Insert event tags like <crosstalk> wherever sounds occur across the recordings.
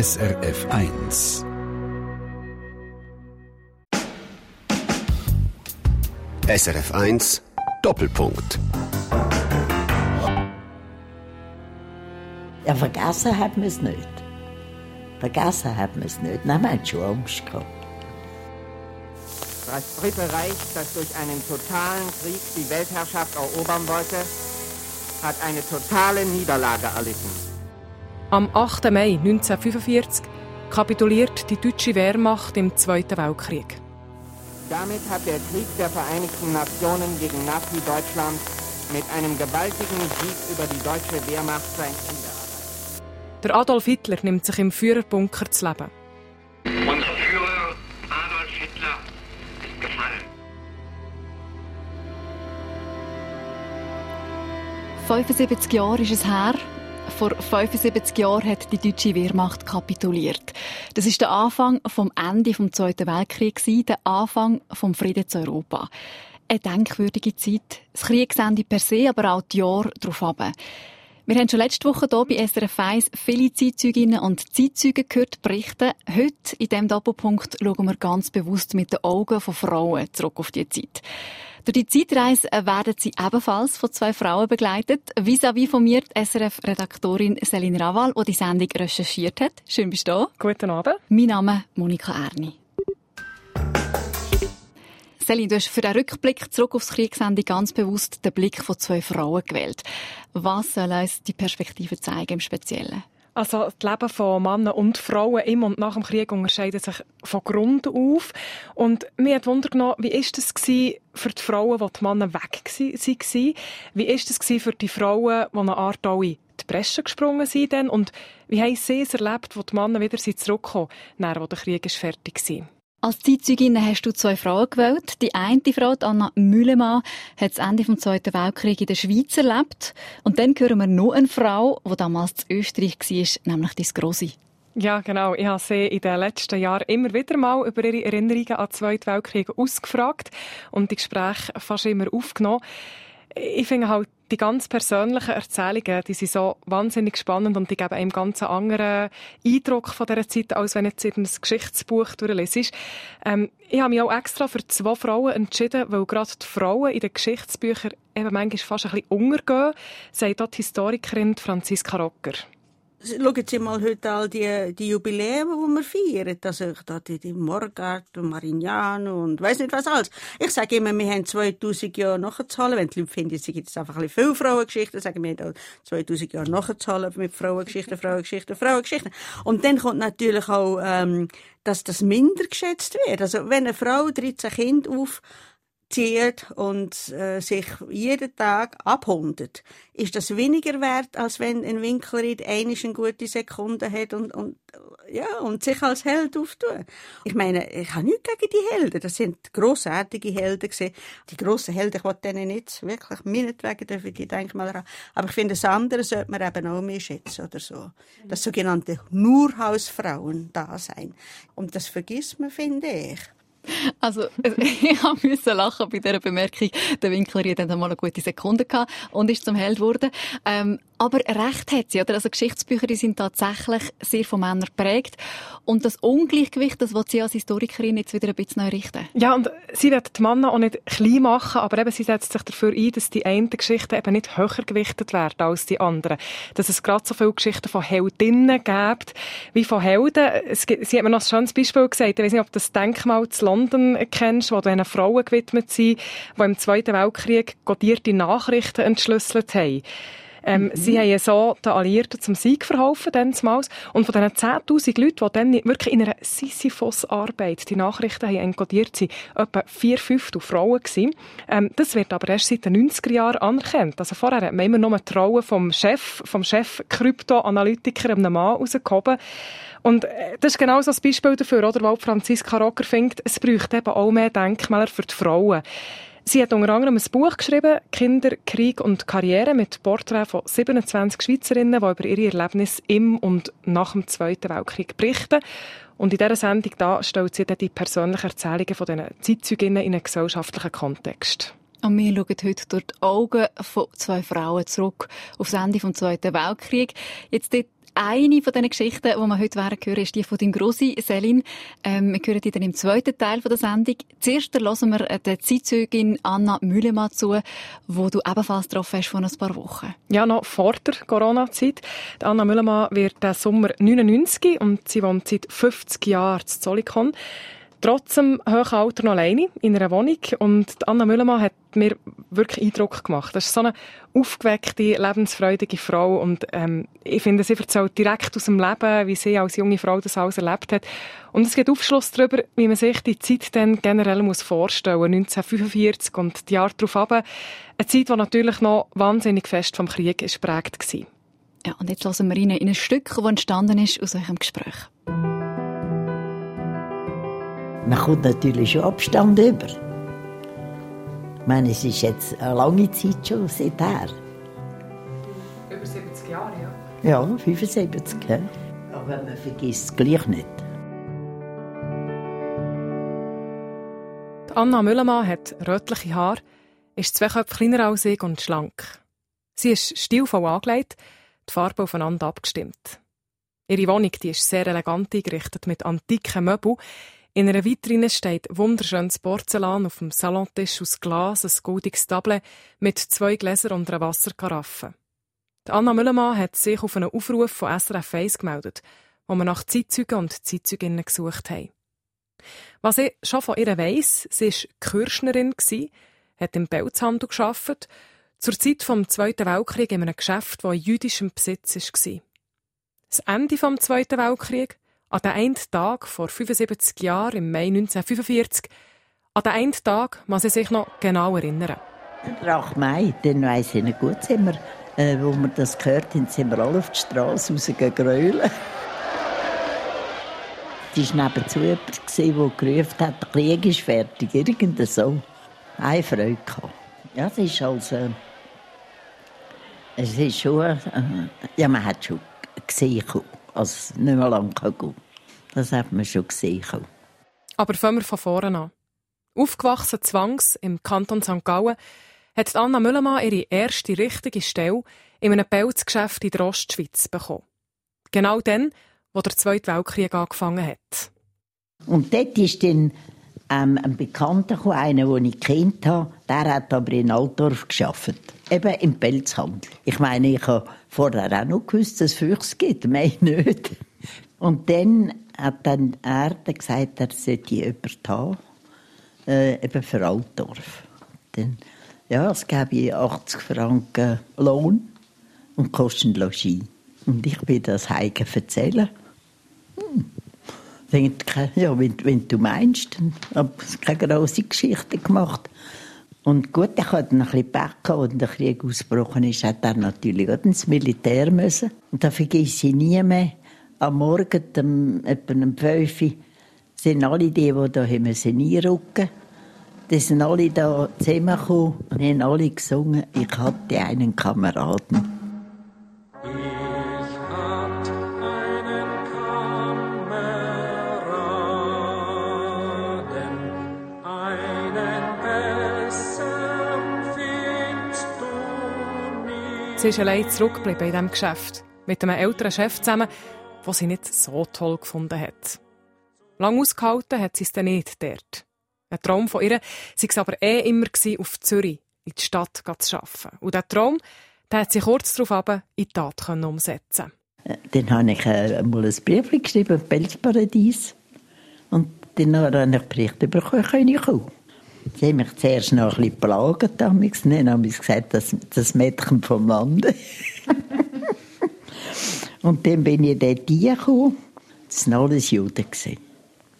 SRF 1. SRF 1 Doppelpunkt. Ja, vergessen haben wir es nicht. Vergessen haben wir es nicht. Nein, wir haben schon Angst gehabt. Das Dritte Reich, das durch einen totalen Krieg die Weltherrschaft erobern wollte, hat eine totale Niederlage erlitten. Am 8. Mai 1945 kapituliert die deutsche Wehrmacht im Zweiten Weltkrieg. Damit hat der Krieg der Vereinigten Nationen gegen Nazi-Deutschland mit einem gewaltigen Sieg über die deutsche Wehrmacht sein Ende erreicht. Der Adolf Hitler nimmt sich im Führerbunker zu leben. Unser Führer Adolf Hitler ist gefallen. 75 Jahre ist es her. Vor 75 Jahren hat die deutsche Wehrmacht kapituliert. Das ist der Anfang vom Ende vom Zweiten Weltkrieg, der Anfang vom Frieden zu Europa. Eine denkwürdige Zeit. Das Kriegsende per se, aber auch die Jahre darauf ab. Wir haben schon letzte Woche hier bei SRF 1 viele Zeitzeuginnen und Zeitzeugen gehört berichten. Heute, in diesem Doppelpunkt, schauen wir ganz bewusst mit den Augen von Frauen zurück auf die Zeit. Durch die Zeitreise werden sie ebenfalls von zwei Frauen begleitet. Vis-à-vis von mir die SRF-Redaktorin Céline Raval, die die Sendung recherchiert hat. Schön bist du da. Guten Abend. Mein Name ist Monika Erni. Céline, du hast für den Rückblick zurück aufs Kriegsende ganz bewusst den Blick von zwei Frauen gewählt. Was soll uns die Perspektive zeigen im Speziellen? Also das Leben von Männern und Frauen im und nach dem Krieg unterscheidet sich von Grund auf. Und mir hat Wunder genommen, wie ist es für die Frauen, die die Männer weg waren? Wie ist es für die Frauen, die eine Art in die Bresche gesprungen sind? Und wie haben sie es erlebt, wo die Männer wieder zurückkommen, nach wo der Krieg fertig war? Als Zeitzeugin hast du zwei Frauen gewählt. Die eine Frau, Anna Müllemann, hat das Ende des Zweiten Weltkriegs in der Schweiz erlebt. Und dann hören wir noch eine Frau, die damals in Österreich war, nämlich die Grosse. Ja, genau. Ich habe sie in den letzten Jahren immer wieder mal über ihre Erinnerungen an den Zweiten Weltkrieg ausgefragt und die Gespräche fast immer aufgenommen. Ich finde halt, die ganz persönlichen Erzählungen, die sind so wahnsinnig spannend und die geben einem ganz anderen Eindruck von dieser Zeit, als wenn jetzt ein Geschichtsbuch durchliest. Ähm, ich habe mich auch extra für zwei Frauen entschieden, weil gerade die Frauen in den Geschichtsbüchern eben manchmal fast ein bisschen untergehen, sagt dort Historikerin Franziska Rocker. Schauen Sie mal heute all die, die Jubiläen, die wir feiern. Also, da die, die Morgart und Marignano und weiss nicht was alles. Ich sage immer, wir haben 2000 Jahre nachzahlen. Wenn die Leute finden, es gibt einfach ein bisschen viel Frauengeschichten, sagen wir, wir 2000 Jahre nachzahlen mit Frauengeschichten, Frauengeschichten, Frauengeschichten. Und dann kommt natürlich auch, ähm, dass das minder geschätzt wird. Also, wenn eine Frau 13 Kinder auf zieht und äh, sich jeden Tag abhundet, ist das weniger wert, als wenn ein Winklerin einisch eine gute Sekunde hat und, und, ja, und sich als Held auftut. Ich meine, ich habe nichts gegen die Helden. Das sind grossartige Helden gewesen. Die grossen Helden, ich wollte denen nicht wirklich meinetwegen dürfen die Denkmäler haben. Aber ich finde, das andere sollte man eben auch mehr schätzen oder so. Das sogenannte Nurhausfrauen da sein. Und das vergisst man, finde ich. Also, <laughs> ich musste lachen bei dieser Bemerkung. Der Winkler hat dann mal eine gute Sekunde gehabt und ist zum Held geworden. Ähm, aber recht hat sie, oder? Also Geschichtsbücher, die sind tatsächlich sehr von Männern geprägt. Und das Ungleichgewicht, das will sie als Historikerin jetzt wieder ein bisschen neu richten. Ja, und sie wird die Männer auch nicht klein machen, aber eben, sie setzt sich dafür ein, dass die einen Geschichten eben nicht höher gewichtet werden als die anderen. Dass es gerade so viele Geschichten von Heldinnen gibt, wie von Helden. Sie hat mir noch ein schönes Beispiel gesagt. Ich weiß nicht, ob das Denkmal zu London kennst, wo diesen Frauen gewidmet sind, die im Zweiten Weltkrieg codierte Nachrichten entschlüsselt haben. Ähm, mhm. Sie haben so den Alliierten zum Sieg verholfen, damals. Und von diesen 10.000 Leuten, die dann wirklich in einer Sisyphos-Arbeit die Nachrichten haben enkodiert sind, etwa vier Fünftel Frauen gewesen. Ähm, das wird aber erst seit den 90er Jahren anerkannt. Also vorher hat man immer nur die Rolle vom Chef, vom Chef-Krypto-Analytiker, einem Mann rausgehoben. Und äh, das ist genau so ein Beispiel dafür, oder, weil Franziska Rocker findet, es bräuchte eben auch mehr Denkmäler für die Frauen. Sie hat unter anderem ein Buch geschrieben, Kinder, Krieg und Karriere, mit Porträts von 27 Schweizerinnen, die über ihre Erlebnisse im und nach dem Zweiten Weltkrieg berichten. Und in dieser Sendung da stellt sie dann die persönlichen Erzählungen von diesen Zeitzeuginnen in einen gesellschaftlichen Kontext. Und wir schauen heute durch die Augen von zwei Frauen zurück auf das Ende des Zweiten Weltkriegs. Jetzt dort eine von diesen Geschichten, die wir heute hören ist die von deinem Grossi, Selin. Ähm, wir hören die dann im zweiten Teil der Sendung. Zuerst hören wir der Zeitzeugin Anna Mühlemann zu, wo du ebenfalls getroffen hast vor ein paar Wochen. Ja, noch vor der Corona-Zeit. Anna Mühlemann wird der Sommer 99 und sie wohnt seit 50 Jahren in Zolikon trotzdem hohen Alter noch alleine in einer Wohnung. Und Anna Müllermann hat mir wirklich Eindruck gemacht. Das ist so eine aufgeweckte, lebensfreudige Frau. Und ähm, ich finde, sie erzählt direkt aus dem Leben, wie sie als junge Frau das alles erlebt hat. Und es gibt Aufschluss darüber, wie man sich die Zeit dann generell muss vorstellen muss. 1945 und die Jahre darauf. Eine Zeit, die natürlich noch wahnsinnig fest vom Krieg geprägt war. Ja, und jetzt hören wir rein in ein Stück, das entstanden ist aus eurem Gespräch. Man kommt natürlich schon Abstand über. Ich meine, es ist jetzt eine lange Zeit schon seither. Über 70 Jahre, ja. Ja, 75. Ja. Aber man vergisst es gleich nicht. Anna Müllermann hat rötliche Haare, ist zwei Köpfe kleiner als ich und schlank. Sie ist stilvoll angelegt, die Farbe aufeinander abgestimmt. Ihre Wohnung die ist sehr elegant eingerichtet mit antiken Möbeln. In einer Vitrine steht wunderschönes Porzellan auf dem Salontisch aus Glas, ein goldiges Table mit zwei Gläsern und einer Wasserkaraffe. Anna Müllermann hat sich auf einen Aufruf von SRF 1 gemeldet, wo wir nach Zeitzeugen und Zeitzeuginnen gesucht haben. Was ich schon von ihr weiss, sie war Kirschnerin, hat im Pelzhandel gearbeitet, zur Zeit vom Zweiten Weltkrieg in einem Geschäft, das in jüdischem Besitz war. Das Ende des Zweiten Weltkriegs an den einen Tag vor 75 Jahren, im Mai 1945, an den einen Tag muss sie sich noch genau erinnern. 8. Mai, den weiss ich nicht gut, sind wir, äh, wo wir das gehört haben, sind wir alle auf die Straße rausgegrölt. Es war nebenzu jemand, der gerufen hat, der Krieg ist fertig, irgend so. Eine Freude gehabt. Ja, es ist also... Es ist schon... Äh, ja, man hat schon gesehen als nicht mehr lange gehen Das hat man schon gesehen. Aber fangen wir von vorne an. Aufgewachsen zwangs im Kanton St. Gallen hat Anna Müllermann ihre erste richtige Stelle in einem Pelzgeschäft in der Ostschweiz bekommen. Genau dann, wo der Zweite Weltkrieg angefangen hat. Und dort ist dann ähm, ein Bekannter gekommen, einer, den ich kennt habe, der hat aber in Altdorf geschafft, eben im Pelzhandel. Ich meine, ich habe vorher auch noch gewusst, dass es Füchse gibt, mehr nicht. Und dann hat dann er gesagt, er sollte jemanden haben, äh, eben für Altdorf. Dann, ja, es gäbe 80 Franken Lohn und Kosten Logis. Und ich bin das Heike erzählen. Hm. Denke, ja, wenn, wenn, du meinst, dann habe ich keine grosse Geschichte gemacht. Und gut, hatte dann ein bisschen Pech als der Krieg ausgebrochen ist, hat er natürlich auch ins Militär müssen. Und da vergesse ich nie mehr. Am Morgen, um, etwa um 5 Uhr, sind alle die, die da einrücken mussten. Die sind alle da zusammengekommen und haben alle gesungen, ich hatte einen Kameraden. Sie ist allein zurückgeblieben in diesem Geschäft. Mit einem älteren Chef zusammen, den sie nicht so toll gefunden hat. Lang ausgehalten hat sie es dann nicht dort. Ein Traum von ihr war es aber eh immer auf Zürich, in die Stadt zu arbeiten. Und dieser Traum, den hat sie kurz darauf in die Tat umsetzen äh, Dann habe ich äh, mal ein Brief geschrieben, Pelzparadies. Und dann habe ich Bericht kann ich kommen. Sie haben mich zuerst noch ein bisschen plagen, damals. Dann haben sie gesagt, das, das Mädchen vom Lande. <laughs> und dann bin ich dort hingekommen. Das waren alles Juden.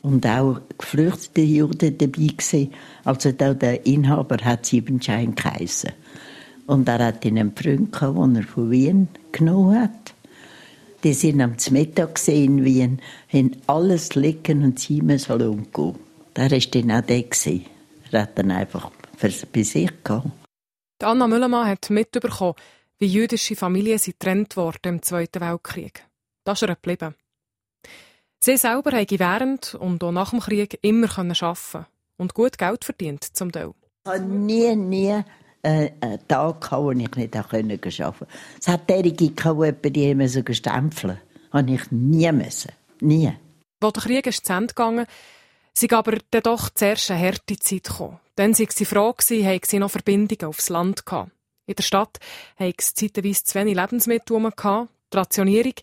Und auch geflüchtete Juden dabei. Gewesen. Also der Inhaber hat Siebenschein geheissen. Und er hat einen Freund den er von Wien genommen hat. Die sind am Mittag in Wien, haben alles liegen und sie müssen gehen. Der war dann auch der. Gewesen. Er hat dann einfach bei sich gehabt. Anna Müllermann hat mitbekommen, wie jüdische Familien sind getrennt wurden im Zweiten Weltkrieg. Das ist er geblieben. Sie selber haben während und auch nach dem Krieg immer arbeiten und gut Geld verdient zum Teil. Ich habe nie, nie äh, einen Tag gehabt, wo ich nicht arbeiten konnte. Es hat derige gehabt, die immer so stempeln habe ich nie müssen. Nie. Wo der Krieg ist zu Ende gegangen, sie aber dann doch zuerst eine harte Zeit gekommen. Dann waren sie froh, haben sie noch Verbindungen aufs Land gehabt. In der Stadt hatten sie zeitweise zu wenig Lebensmittel. Die Rationierung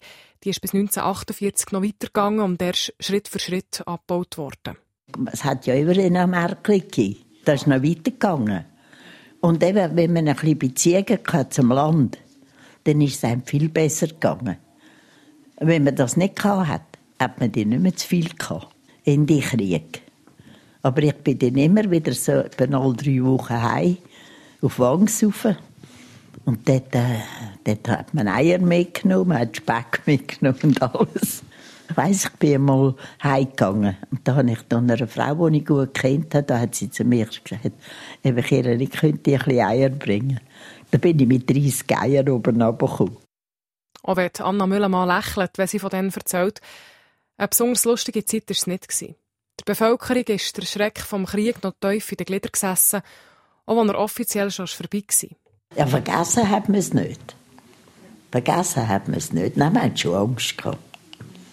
die ist bis 1948 noch weitergegangen und erst Schritt für Schritt abgebaut worden. Es hat ja immer Märkli gegeben. Das ist noch weitergegangen. Und eben, wenn man ein bisschen Beziehungen zum Land, dann ist es einem viel besser gegangen. Wenn man das nicht hatte, hat man die nicht mehr zu viel gehabt. In die Krieg. Aber ich bin dann immer wieder so etwa alle drei Wochen heim auf Wangsaufen. Und dort, äh, dort hat man Eier mitgenommen, hat Speck <laughs> mitgenommen und alles. Ich weiss, ich bin einmal heimgegangen. Und da habe ich dann einer Frau, die ich gut kennt habe, da hat sie zu mir gesagt, Kira, ich könnte dir ein bisschen Eier bringen. Da bin ich mit 30 Eiern oben runtergekommen. Auch wenn Anna Müllermann lächelt, wenn sie von denen erzählt, eine besonders lustige Zeit war es nicht. Der Bevölkerung ist der Schreck vom Krieg noch tief in den Gliedern gesessen, auch wenn er offiziell schon vorbei war. Ja, vergessen hat man es nicht. Vergessen hat man es nicht. Nein, man hat schon Angst gehabt.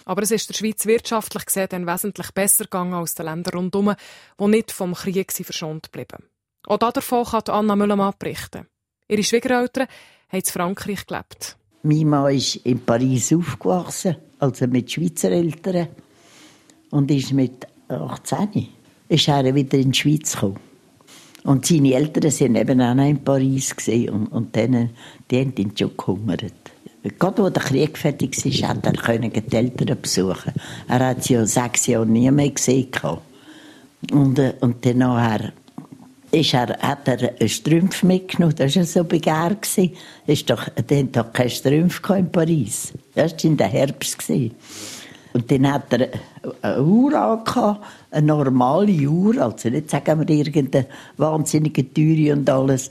Aber es ist der Schweiz wirtschaftlich gesehen dann wesentlich besser gegangen als den Ländern rundherum, die nicht vom Krieg verschont blieben. Auch davon kann Anna Müllermann berichten. Ihre Schwiegereltern haben in Frankreich gelebt. Mein Mann ist in Paris aufgewachsen, also mit Schweizer Eltern. Und ist mit 18 ist er wieder in die Schweiz gekommen. Und seine Eltern waren eben auch noch in Paris und, und denen, die haben ihn schon gehungert. Gerade als der Krieg fertig war, hat er die Eltern besuchen. Er hat sie ja sechs Jahre nie mehr gesehen. Und, äh, und dann nachher ist er, hat er einen Strumpf mitgenommen. Das war so begehrt. Es doch, hatten doch keine Strümpfe in Paris. Das war in der Herbst. Und dann hat er eine Uhr angehabt, eine normale Uhr, also nicht sagen wir irgendeine wahnsinnige Teure und alles.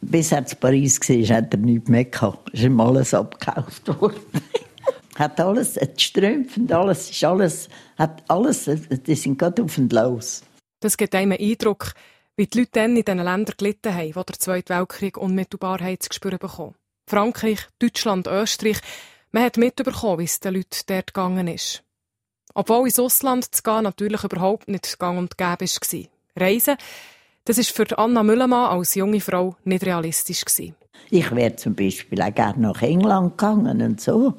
Bis er zu Paris war, hat er nichts mehr gehabt. Ist ihm alles abgekauft worden. <laughs> hat alles, die Strümpfe und alles, ist alles, hat alles, die sind gerade auf und los. Das gibt einem einen Eindruck, wie die Leute dann in diesen Ländern gelitten haben, wo der Zweite Weltkrieg unmittelbar zu spüren bekommen. Frankreich, Deutschland, Österreich, man hat mitbekommen, wie es den Leuten dort gegangen ist. Obwohl ins Ausland zu gehen natürlich überhaupt nicht gang und gäbe war. Reisen, das ist für Anna Müllermann als junge Frau nicht realistisch. Gewesen. Ich wäre zum Beispiel auch gerne nach England gegangen und so.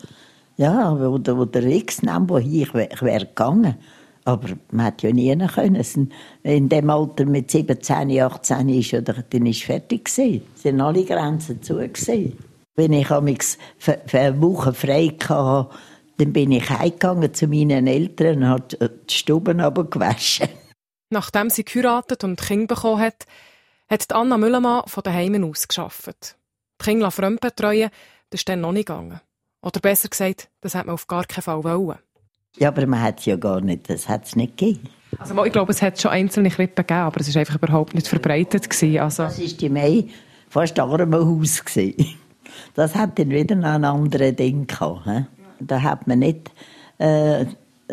Ja, wo der, wo der X nahm, wohin ich wäre wär gegangen. Aber man hat ja nie können. In dem Alter mit 17, 18 ist ja, dann ist fertig gewesen. Es sind alle Grenzen zu gewesen. Wenn ich für, für eine Woche frei hatte, dann bin ich heimgegangen zu meinen Eltern und habe die Stuben gewaschen. Nachdem sie geheiratet und Kinder bekommen hat, hat Anna Müllermann von daheim aus geschafft. Die Kinder fremd betreuen, das ist dann noch nicht gegangen. Oder besser gesagt, das hat man auf gar keinen Fall wollen. Ja, aber man hat es ja gar nicht, das hat es nicht gegeben. Also ich glaube, es hat schon einzelne Krippen gegeben, aber es war einfach überhaupt nicht verbreitet. Gewesen, also. Das war die Mai fast Armenhaus. Das hat dann wieder ein anderes Ding gehabt. He? Da hat man nicht äh,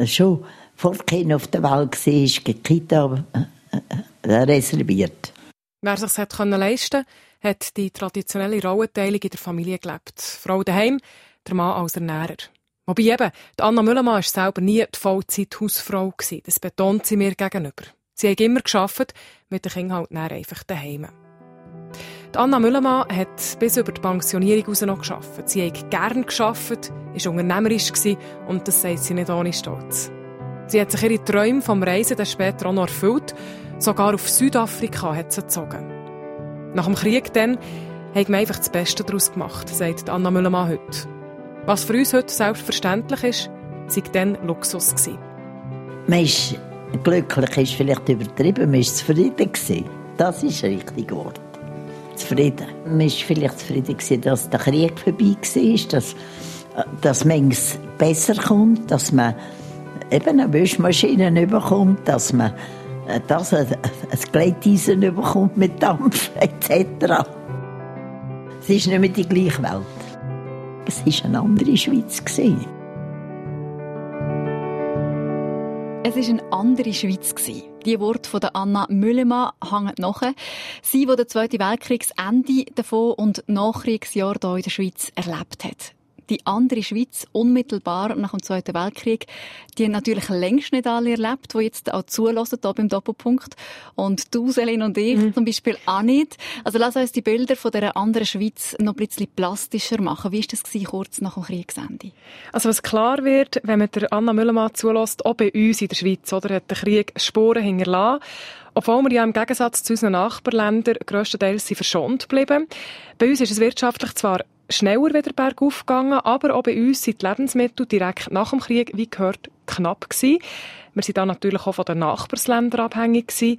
schon vor Kind auf der Welt war, die Kita äh, äh, reserviert. Wer sich das leisten konnte, hat die traditionelle Rollenteilung in der Familie gelebt. Frau daheim, der Mann als Ernährer. Wobei eben, die Anna Müllermann war selber nie die Vollzeit-Hausfrau. Das betont sie mir gegenüber. Sie hat immer geschafft, mit den Kindern halt einfach daheim. Die Anna Müllermann hat bis über die Pensionierung hinaus noch gearbeitet. Sie hat gerne gearbeitet, war unternehmerisch und das sagt sie nicht ohne Stolz. Sie hat sich ihre Träume vom Reisen dann später auch noch erfüllt. Sogar auf Südafrika hat sie gezogen. Nach dem Krieg dann hat man einfach das Beste daraus gemacht, sagt Anna Müllermann heute. Was für uns heute selbstverständlich ist, war dann Luxus. Gewesen. Man ist glücklich, ist vielleicht übertrieben, man war zufrieden. Das ist ein richtiges Wort zufrieden. Man war vielleicht zufrieden, dass der Krieg vorbei war, dass, dass es besser kommt, dass man eben eine Wäschmaschine bekommt, dass man äh, dass ein, ein Gleiteisen bekommt mit Dampf etc. Es ist nicht mehr die gleiche Welt. Es war eine andere Schweiz. Es war eine andere Schweiz. Die Worte von Anna Müllemann hängen nach. Sie, die den Zweiten Weltkriegsende davon und Nachkriegsjahr hier in der Schweiz erlebt hat. Die andere Schweiz, unmittelbar nach dem Zweiten Weltkrieg, die haben natürlich längst nicht alle erlebt, die jetzt auch zulassen, hier beim Doppelpunkt. Und du, Selin und ich mhm. zum Beispiel auch nicht. Also lass uns die Bilder von dieser anderen Schweiz noch ein bisschen plastischer machen. Wie war das gewesen, kurz nach dem Kriegsende? Also was klar wird, wenn man der Anna Müllermann zulässt, auch bei uns in der Schweiz, oder, hat der Krieg Spuren hinterlassen. Obwohl wir ja im Gegensatz zu unseren Nachbarländern grösstenteils verschont geblieben. Bei uns ist es wirtschaftlich zwar schneller wieder bergauf gegangen, aber auch bei uns sind die Lebensmittel direkt nach dem Krieg, wie gehört, knapp gewesen. Wir sind dann natürlich auch von den Nachbarsländern abhängig gewesen.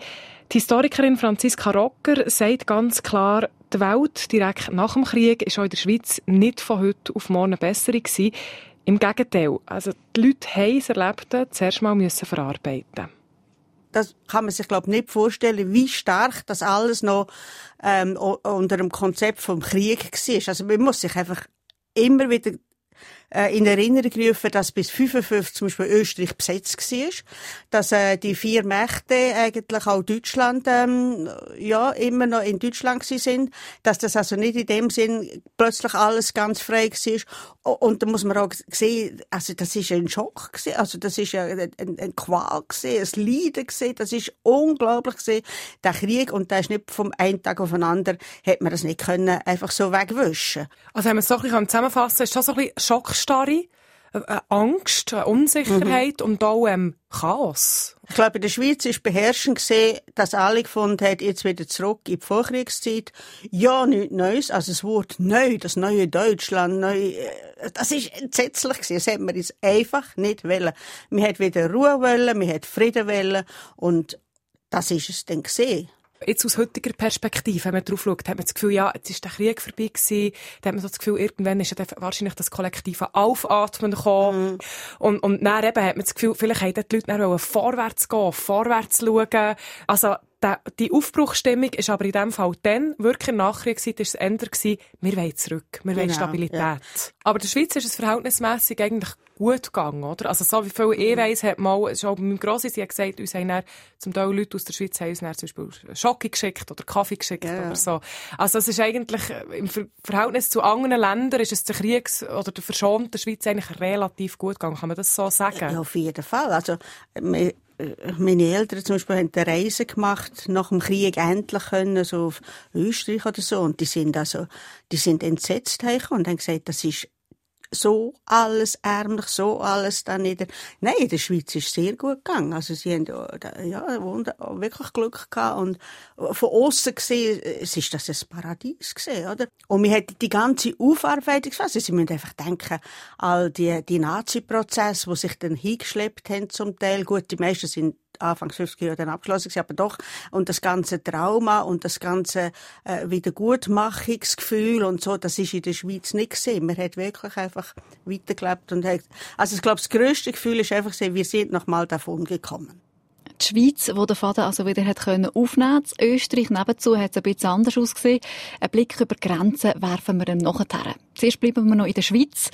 Die Historikerin Franziska Rocker sagt ganz klar, die Welt direkt nach dem Krieg ist auch in der Schweiz nicht von heute auf morgen besser gewesen. Im Gegenteil, also die Leute haben das Erlebte zuerst mal müssen verarbeiten das kann man sich glaube nicht vorstellen, wie stark das alles noch ähm, unter dem Konzept vom Krieg war. Also man muss sich einfach immer wieder in Erinnerung gerufen, dass bis 55 zum Beispiel Österreich besetzt war, dass äh, die vier Mächte eigentlich auch Deutschland ähm, ja immer noch in Deutschland sind, dass das also nicht in dem Sinn plötzlich alles ganz frei war. Und da muss man auch sehen, also das ist ein Schock gewesen, also das ist ein, ein, ein Qual gewesen, ein Leiden gewesen, das ist unglaublich gewesen, der Krieg. Und der ist nicht vom einen Tag auf den anderen, hätte man das nicht können einfach so wegwischen. Also wenn man es so ein bisschen zusammenfassen, ist das so ein bisschen Schock Schockstarre, eine Angst, eine Unsicherheit mhm. und auch ähm, Chaos. Ich glaube, in der Schweiz ist beherrschend gesehen, dass alle gefunden haben, jetzt wieder zurück in die Vorkriegszeit. Ja, nichts Neues. Also das Wort neu, das neue Deutschland, neu, äh, das ist entsetzlich gewesen. Das hätte man jetzt einfach nicht wollen. Wir hätten wieder Ruhe wollen, wir hätten Frieden wollen und das ist es dann gesehen. Jetzt aus heutiger Perspektive, wenn man drauf schaut, hat man das Gefühl, ja, jetzt ist der Krieg vorbei gewesen. Da hat man so das Gefühl, irgendwann ist ja wahrscheinlich das kollektive Aufatmen gekommen. Mhm. Und, und dann eben hat man das Gefühl, vielleicht hätten die Leute dann vorwärts gehen, vorwärts schauen. Also, die Aufbruchstimmung ist aber in dem Fall dann, wirklich in der Nachkriegszeit, ist es eher gewesen, wir wollen zurück, wir wollen genau, Stabilität. Ja. Aber der Schweiz ist es verhältnismässig eigentlich gut gegangen, oder? Also so wie viel ich mhm. weiss, hat mal, schon bei meinem Grossi, sie hat gesagt, uns haben dann, zum Teil Leute aus der Schweiz haben uns dann zum Beispiel Schocke geschickt oder Kaffee geschickt ja. oder so. Also es ist eigentlich, äh, im Verhältnis zu anderen Ländern ist es der Kriegs- oder der verschonten Schweiz eigentlich relativ gut gegangen. Kann man das so sagen? Ja, auf jeden Fall. Also, meine Eltern zum Beispiel haben eine Reise gemacht, nach dem Krieg endlich können, so auf Österreich oder so. Und die sind also, die sind entsetzt und haben gesagt, das ist so alles ärmlich, so alles da nieder. Nein, in der Schweiz ist es sehr gut gegangen. Also sie haben ja, wunder, wirklich Glück gehabt und von außen gesehen, es ist das ein Paradies gesehen, oder? Und wir hätten die ganze Aufarbeitungsphase, sie müssen einfach denken, all die, die Nazi-Prozesse, die sich dann hingeschleppt haben zum Teil, gut, die meisten sind Anfang 50 Jahre dann abgeschlossen aber doch. Und das ganze Trauma und das ganze äh, Wiedergutmachungsgefühl und so, das ist in der Schweiz nicht gesehen. Man hat wirklich einfach weitergelebt und hat, also ich glaube, das grösste Gefühl ist einfach, wir sind noch mal davon gekommen die Schweiz, wo der Vater also wieder hat können aufnehmen konnte. Österreich nebenzu hat es ein bisschen anders ausgesehen. Ein Blick über Grenzen werfen wir ihm nachher. Zuerst bleiben wir noch in der Schweiz.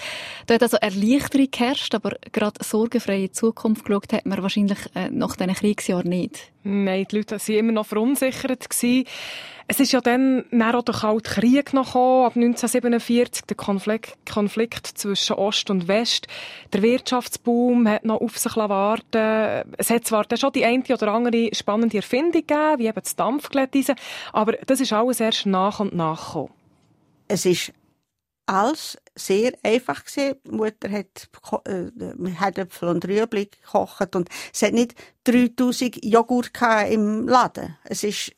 Da hat also Erleichterung geherrscht, aber gerade sorgenfreie Zukunft geschaut hat man wahrscheinlich äh, nach diesen Kriegsjahren nicht. Nein, die Leute waren immer noch verunsichert. Es ist ja dann, auch der Kalte Krieg noch ab 1947, der Konflikt, Konflikt zwischen Ost und West. Der Wirtschaftsboom hat noch auf sich warten Es hat zwar dann schon die eine oder andere spannende Erfindung gegeben, wie eben das Dampfglätteisen, aber das ist alles erst nach und nach gekommen. Es ist alles sehr einfach gewesen. Mutter hat, äh, hat Äpfel und Rüebli gekocht und es hat nicht 3000 Joghurt im Laden. Es ist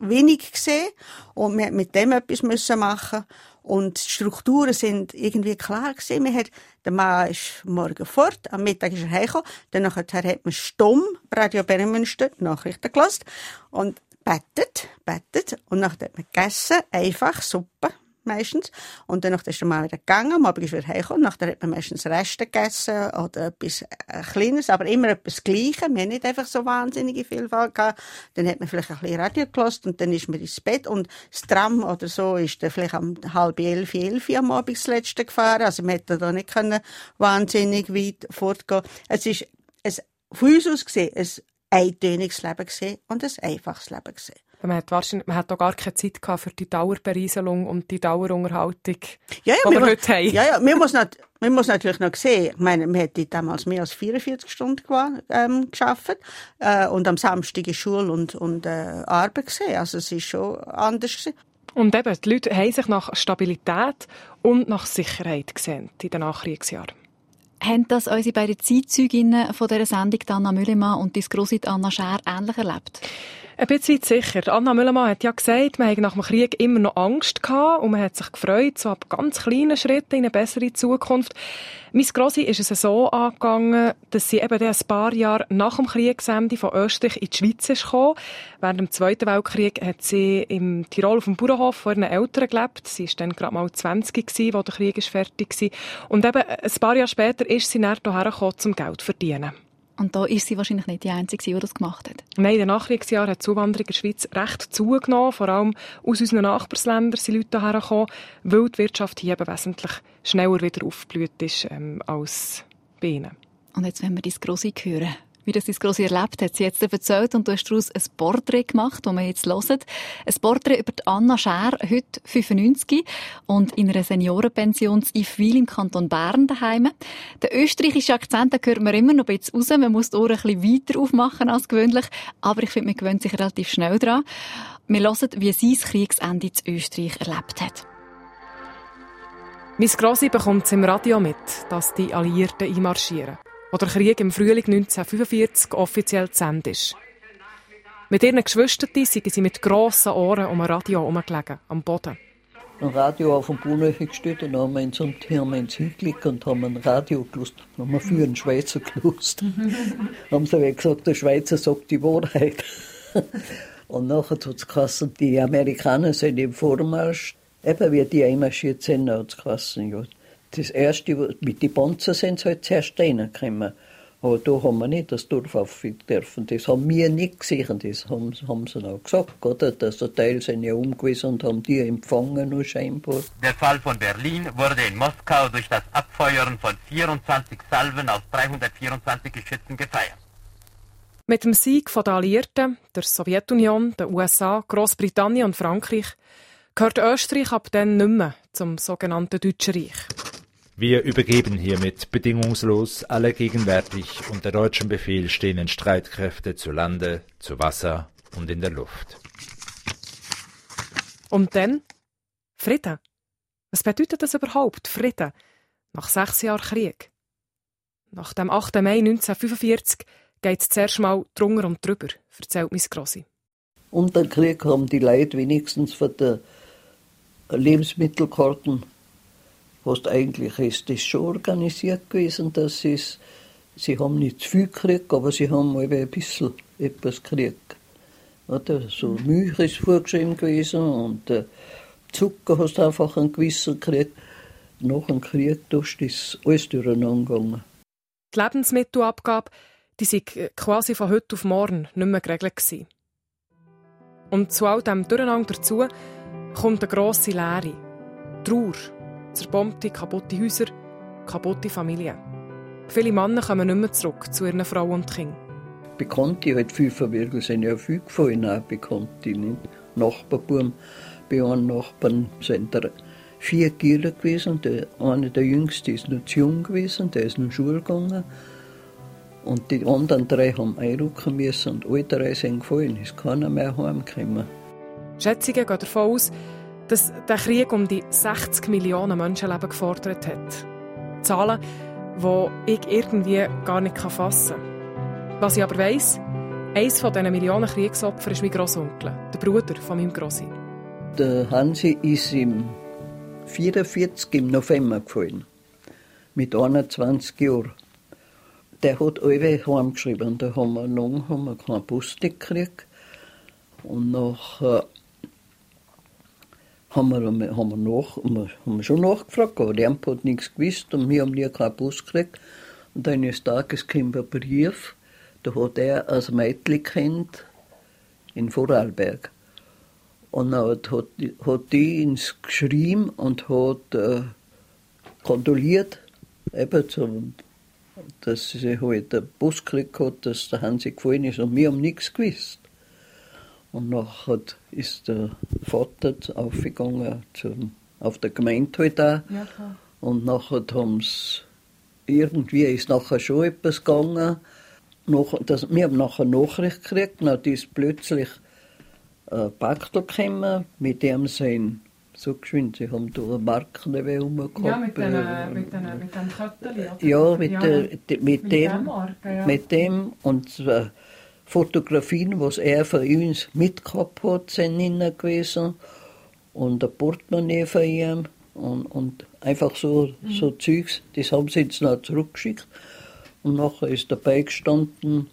wenig gesehen. Und wir mit dem etwas müssen machen. Und die Strukturen sind irgendwie klar gesehen. Wir hat, der Mann ist morgen fort, am Mittag ist er heimgekommen, dann hat man stumm Radio Bernmünster Nachrichten gelassen und bettet, bettet. Und dann hat man gegessen, einfach Suppe meistens. Und dann ist er mal wieder gegangen, am Abend ist er wieder heimgekommen. Nachher hat man meistens Reste gegessen oder etwas äh, Kleines, aber immer etwas Gleiches. Wir haben nicht einfach so wahnsinnige Vielfalt gehabt. Dann hat man vielleicht ein bisschen Radio gelost und dann ist man ins Bett und das Tram oder so ist dann vielleicht um halb elf, elf am Abend das letzte gefahren. Also man hätte da nicht können wahnsinnig weit fortgehen. Es ist ein, von uns aus gesehen, ein eintöniges Leben gesehen und ein einfaches Leben gesehen. Man hat, wahrscheinlich, man hat auch gar keine Zeit gehabt für die Dauerberieselung und die Dauerunterhaltung, Ja, ja, die wir muss- heute haben. Ja, ja, man muss, nat man muss natürlich noch sehen, ich meine, man hätte damals mehr als 44 Stunden ähm, geschafft äh, und am Samstag ist Schule und, und äh, Arbeit gesehen. Also es ist schon anders gewesen. Und eben, die Leute haben sich nach Stabilität und nach Sicherheit gesehen in den Nachkriegsjahren. Haben das unsere beiden Zeitzeuginnen von dieser Sendung, Anna Müllemann und die Grosit Anna Scher, ähnlich erlebt? Ein bisschen sicher. Anna Müllermann hat ja gesagt, man hatte nach dem Krieg immer noch Angst gehabt und man hat sich gefreut, so ab ganz kleinen Schritten in eine bessere Zukunft. Miss Grossi ist es so angegangen, dass sie eben ein paar Jahre nach dem Kriegsende von Österreich in die Schweiz ist gekommen. Während dem Zweiten Weltkrieg hat sie im Tirol auf dem Bauernhof von ihren Eltern gelebt. Sie war dann gerade mal 20 gewesen, als der Krieg fertig war. Und eben ein paar Jahre später ist sie dann hierher gekommen, um Geld zu verdienen. Und da ist sie wahrscheinlich nicht die Einzige, die das gemacht hat. Nein, in den Nachkriegsjahren hat die Zuwanderung in der Schweiz recht zugenommen. Vor allem aus unseren Nachbarländern sind Leute hierher gekommen, weil die Wirtschaft hier eben wesentlich schneller wieder aufgeblüht ist ähm, als bei ihnen. Und jetzt wollen wir dein Grossi hören. Wie das dein Grossi erlebt hat, sie jetzt erzählt und du hast daraus ein Porträt gemacht, das wir jetzt hören. Ein Porträt über Anna Scher, heute 95 und in einer Seniorenpension in Ifwil im Kanton Bern daheim. Der österreichische Akzent, den hört man immer noch ein bisschen raus. Man muss die Ohren ein bisschen weiter aufmachen als gewöhnlich. Aber ich finde, man gewöhnt sich relativ schnell dran. Wir hören, wie sie das Kriegsende in Österreich erlebt hat. Miss Grossi bekommt es im Radio mit, dass die Alliierten einmarschieren. Wo der Krieg im Frühling 1945 offiziell zu Ende ist. Mit ihren Geschwistern sind sie mit grossen Ohren um ein Radio herumgelegen, am Boden. ein Radio auf dem Bauernhof gestellt und dann haben wir ins, haben wir ins hingelegt und haben ein Radio gelust. Dann haben wir für einen Schweizer gelust. <laughs> haben sie aber gesagt, der Schweizer sagt die Wahrheit. <laughs> und nachher hat es geheißen, die Amerikaner sind im Vormarsch. Eben wie die einmarschiert sind, hat es geheißen, ja. Das erste, mit den Panzer sind sie halt zuerst reingekommen. Aber da haben wir nicht das Dorf auffinden dürfen. Das haben wir nicht gesehen. Das haben, haben sie auch gesagt, oder? Dass der Teil sind ja umgewesen und haben die empfangen, nur scheinbar. Der Fall von Berlin wurde in Moskau durch das Abfeuern von 24 Salven aus 324 Geschützen gefeiert. Mit dem Sieg der Alliierten, der Sowjetunion, der USA, Großbritannien und Frankreich, gehört Österreich ab dann nicht mehr zum sogenannten Deutschen Reich. Wir übergeben hiermit bedingungslos alle gegenwärtig unter deutschem Befehl stehenden Streitkräfte zu Lande, zu Wasser und in der Luft. Und dann Frieden. Was bedeutet das überhaupt, Frieden? Nach sechs Jahren Krieg. Nach dem 8. Mai 1945 geht es zuerst mal drunter und drüber, erzählt Miss Grossi. Unter dem Krieg haben die Leute wenigstens von der Lebensmittelkarten, was eigentlich ist, das schon organisiert gewesen, dass sie es, sie haben nicht zu viel gekriegt, aber sie haben ein bisschen etwas gekriegt. Oder? So Milch ist vorgeschrieben gewesen und äh, Zucker hast du einfach einen gewissen gekriegt. Nach dem Krieg da ist das alles durcheinander gegangen. Die Lebensmittelabgabe, die sei quasi von heute auf morgen nicht mehr geregelt gewesen. Und zu all dem Durcheinander dazu kommt eine grosse Leere. Trauer, zerbombte, kaputte Häuser, kaputte Familien. Viele Männer kommen nicht mehr zurück zu ihren Frauen und Kindern. Bekannte halt viel verwirkelt, sind ja viel gefallen, auch Bekannte. Nicht? Nachbarbuben, bei einem Nachbarn sind da vier Kinder gewesen. Der, einer der Jüngste ist noch zu jung gewesen, der ist in die Schule gegangen. Und die anderen drei haben einrücken müssen und alle drei sind gefallen. Es ist keiner mehr heimgekommen. Schätzungen gehen davon aus, dass der Krieg um die 60 Millionen Menschenleben gefordert hat. Zahlen, die ich irgendwie gar nicht fassen kann. Was ich aber weiss, eines von diesen Millionen Kriegsopfern ist mein Grossonkel, der Bruder von meinem Grossi. Der Hansi ist im 44 im November gefallen. Mit 21 Jahren. Der hat alle heimgeschrieben. Da haben wir lang haben wir keinen Post gekriegt. Und nachher haben wir, haben wir, nach, haben wir schon nachgefragt, aber der hat nichts gewusst und wir haben nie keinen Bus gekriegt. Und eines Tages kam ein Brief, da hat er als Mädchen kennt in Vorarlberg. Und dann hat, hat, hat die ins geschrieben und hat äh, kondoliert, eben zum, dass sie halt einen Bus gekriegt hat, dass der Hansi gefallen ist. Und wir haben nichts gewusst. Und nachher ist der Vater aufgegangen zum, auf der Gemeinde halt auch. Ja. Und nachher haben sie, irgendwie ist nachher schon etwas gegangen. Nach, das, wir haben nachher Nachricht gekriegt, dann ist plötzlich ein Bakter gekommen, mit dem sind so geschwind, sie haben da eine Marke rumgehabt. Ja, mit, den, mit, den, mit dem Kötteli. oder? Ja, mit, ja, der, de- mit, mit dem, dem Marke, ja. mit dem und zwei Fotografien, was er für uns mitgehabt hat, sind drin gewesen und ein Portemonnaie von ihm und, und einfach so, Mhm. so Zeugs, das haben sie jetzt noch zurückgeschickt und nachher ist dabei gestanden,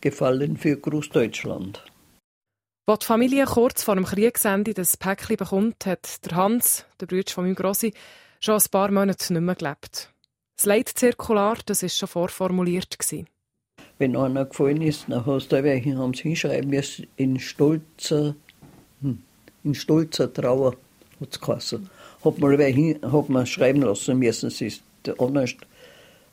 gefallen für Großdeutschland. Als die Familie kurz vor dem Kriegsende das Päckchen bekommt, hat der Hans, der Bruder von meinem Grossi, schon ein paar Monate nicht mehr gelebt. Das Leitzirkular, das war schon vorformuliert. Gewesen. Wenn einer gefallen ist, dann hast du welche, haben sie hinschreiben müssen, in stolzer, hm, in stolzer Trauer, hat es geheißen. Hat man, welche, hat man schreiben lassen müssen, es ist der anders,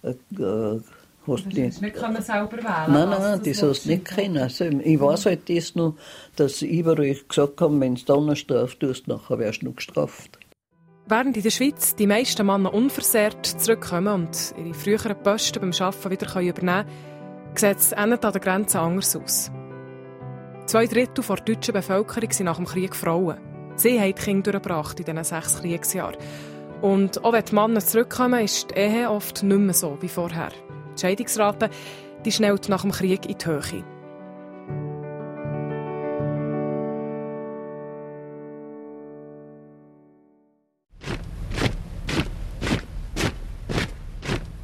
äh, äh, hast Das nicht, du nicht können selber wählen Nein, nein, das du hast du nicht können. Also, ich weiß halt das noch, dass sie überall gesagt haben, wenn du anders drauf tust, nachher wirst du noch gestraft. Während in der Schweiz die meisten Männer unversehrt zurückkommen und ihre früheren Posten beim Arbeiten wieder können übernehmen können, sieht es an der Grenze anders aus. Zwei Drittel der deutschen Bevölkerung sind nach dem Krieg Frauen. Sie haben die Kinder durchgebracht in diesen sechs Kriegsjahren. Und auch wenn die Männer zurückkommen, ist die Ehe oft nicht mehr so wie vorher. Die Scheidungsrate die schnellt nach dem Krieg in die Höhe.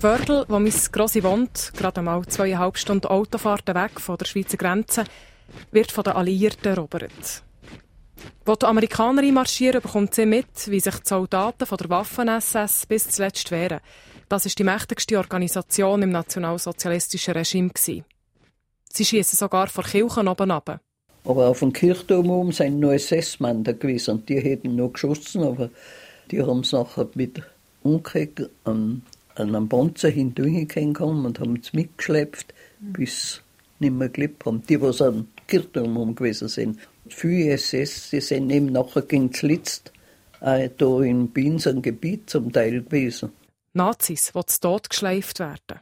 Wörgl, wo mein Grossi wohnt, gerade einmal zweieinhalb Stunden Autofahrten weg von der Schweizer Grenze, wird von den Alliierten erobert. Wo die Amerikaner einmarschieren, bekommt sie mit, wie sich die Soldaten von der Waffen-SS bis zuletzt wehren. Das ist die mächtigste Organisation im nationalsozialistischen Regime. gewesen. Sie schießen sogar vor Kirchen oben runter. Aber auf dem Kirchturm oben sind noch SS-Männer gewesen und die hätten noch geschossen, aber die haben es nachher mit Umkrieg an, an einem Panzer hindurchgekommen und haben es mitgeschleppt, bis nicht mehr gelebt haben. Die, die am Kirchturm oben gewesen sind. Viele SS, die sind eben nachher gegen zuletzt äh, da in Binsern Gebiet zum Teil gewesen. Nazis, die zu geschleift werden.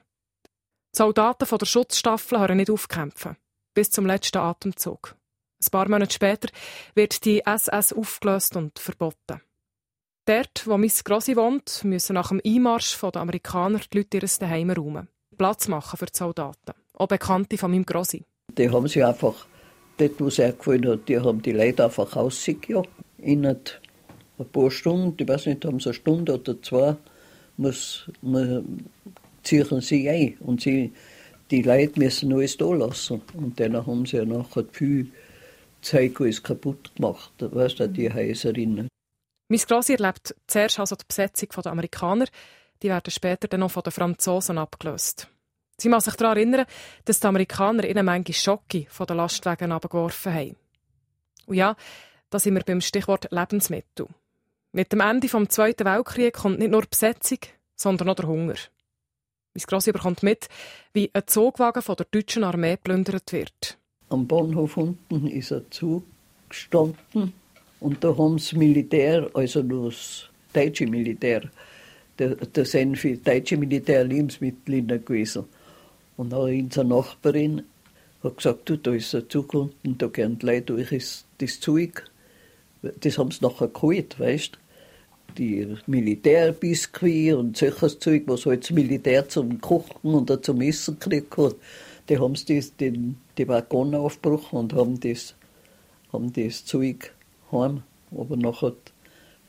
Die Soldaten von der Schutzstaffel hören nicht aufkämpfen. Bis zum letzten Atemzug. Ein paar Monate später wird die SS aufgelöst und verboten. Dort, wo mein Grossi wohnt, müssen nach dem Einmarsch der Amerikaner die Leute ihres Daheim räumen. Platz machen für die Soldaten. Auch Bekannte von meinem Grossi. Die haben sie einfach, dort wo es er gefallen hat, die haben die Leute einfach rausgejagt. Innerhalb ein paar Stunden, ich weiß nicht, haben sie eine Stunde oder zwei, muss, man, ziehen sie ein. Und sie, die Leute müssen alles da lassen. Und dann haben sie ja nachher viel Zeug alles kaputt gemacht. Weißt du, die Häuserinnen. Mein Grossi erlebt zuerst also die Besetzung der Amerikaner. Die werden später dann noch von den Franzosen abgelöst. Sie muss sich daran erinnern, dass die Amerikaner ihnen manchmal Schocke von den Lastwagen abgeworfen haben. Und ja, da sind wir beim Stichwort Lebensmittel. Mit dem Ende des Zweiten Weltkriegs kommt nicht nur die Besetzung, sondern auch der Hunger. Mein Grossi bekommt mit, wie ein Zugwagen von der deutschen Armee geplündert wird. Am Bahnhof unten ist ein Zug gestanden und da haben das Militär, also das deutsche Militär, da, sind für deutsche Militär Lebensmittel gewesen. Und dann unsere Nachbarin hat gesagt, du, da ist ein Zug unten, da gehen die Leute durch das, Zeug. Das haben sie nachher geholt, weißt du. Die Militärbiskuit und solches Zeug, was halt das Militär zum Kochen oder zum Essen gekriegt hat, die haben sie die Waggon aufgebrochen und haben das, haben das Zeug heim. Aber nachher,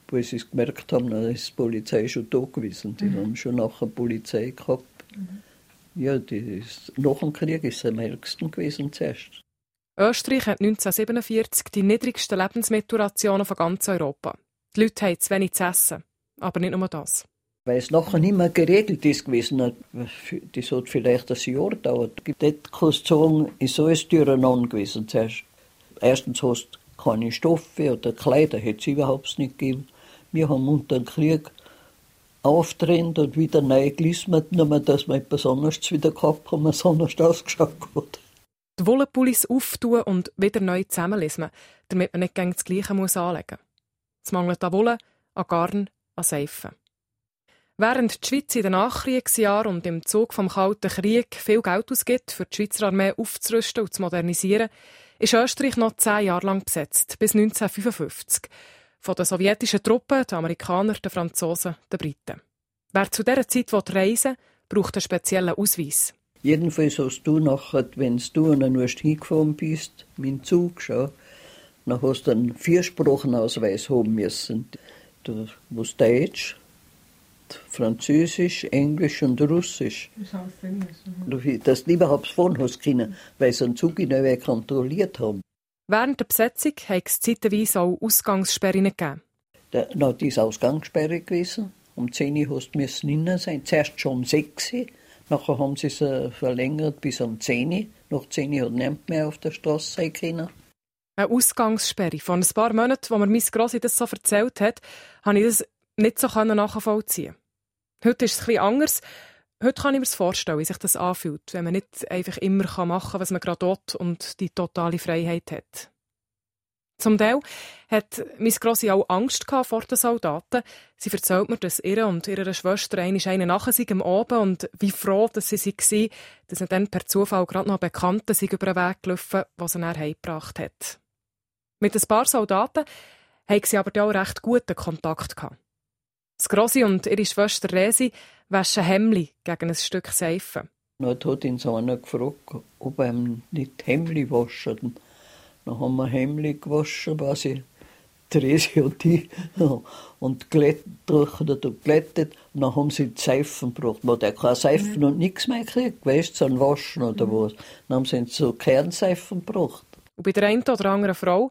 wo sie es gemerkt haben, dann ist die Polizei schon da gewesen. Die Mhm. haben schon nachher Polizei gehabt. Ja, das ist, nach dem Krieg ist es am ärgsten gewesen zuerst. Österreich hat 1947 die niedrigsten Lebensmittelrationen von ganz Europa. Die Leute haben zu wenig zu essen. Aber nicht nur das. Weil es nachher nicht mehr geregelt ist gewesen. hat. Das hat vielleicht ein Jahr gedauert. Dort kannst du sagen, ist alles durcheinander gewesen zuerst. Erstens hast du keine Stoffe oder Kleider, hätte es überhaupt nicht gegeben. Wir haben unter dem Krieg auftrennt und wieder neu gelismet, nur dass wir etwas anderes wieder gehabt haben, was anders ausgeschaut hat. Die Wollenpullis auftun und wieder neu zusammenlesen, damit man nicht gegen das Gleiche muss anlegen muss. Es mangelt an Wolle, an Garn, an Seifen. Während die Schweiz in den Nachkriegsjahren und im Zug vom Kalten Krieg viel Geld ausgibt, für die Schweizer Armee aufzurüsten und zu modernisieren, ist Österreich noch zehn Jahre lang besetzt, bis 1955. Von den sowjetischen Truppen, den Amerikanern, den Franzosen, den Briten. Wer zu dieser Zeit reisen will, braucht einen speziellen Ausweis. Jedenfalls hast du nachher, wenn du einen hingefahren bist, mit Zug schon, dann hast du einen Viersprachenausweis haben müssen. Du musst Deutsch, Französisch, Englisch und Russisch. Mhm. Dass du überhaupt hast können, weil sie einen Zug in der kontrolliert haben. Während der Besetzung hat es zeitweise auch Ausgangssperren gegeben. Da, na, die ist Ausgangssperre gewesen. Um 10 Uhr hast du müssen sein. Zuerst schon um 6 Uhr. Nachher haben sie es verlängert bis um 10 Uhr. Nach 10 Uhr hat niemand mehr auf der Straße sein können. Eine Ausgangssperre. Vor ein paar Monaten, als mir mein Grossi das so erzählt hat, habe ich das nicht so nachvollziehen Heute ist es etwas anders. Heute kann ich mir vorstellen, wie sich das anfühlt, wenn man nicht einfach immer machen kann, was man gerade tut und die totale Freiheit hat. Zum Teil hat meine Grossi auch Angst vor den Soldaten. Sie erzählt mir, dass ihre und ihre Schwester einmal einen nachher sind am Abend und wie froh dass sie waren, dass sie dann per Zufall gerade noch Bekannte über den Weg gelaufen, was sie dann heimgebracht hat. Mit ein paar Soldaten haben sie aber auch recht guten Kontakt gehabt. Das Grossi und ihre Schwester Resi waschen Hemli gegen ein Stück Seife. Dann hat ihn so einer gefragt, ob er nicht Hemli waschen. Dann haben wir Hemli gewaschen, was ich, Resi und ich, <laughs> und getrocknet und glättet. Und dann haben sie die Seifen gebracht. Man hat keine Seifen und nichts mehr gekriegt, weißt du, so Waschen oder mhm. was. Dann haben sie so Kernseifen gebracht. Und bei der einen oder anderen Frau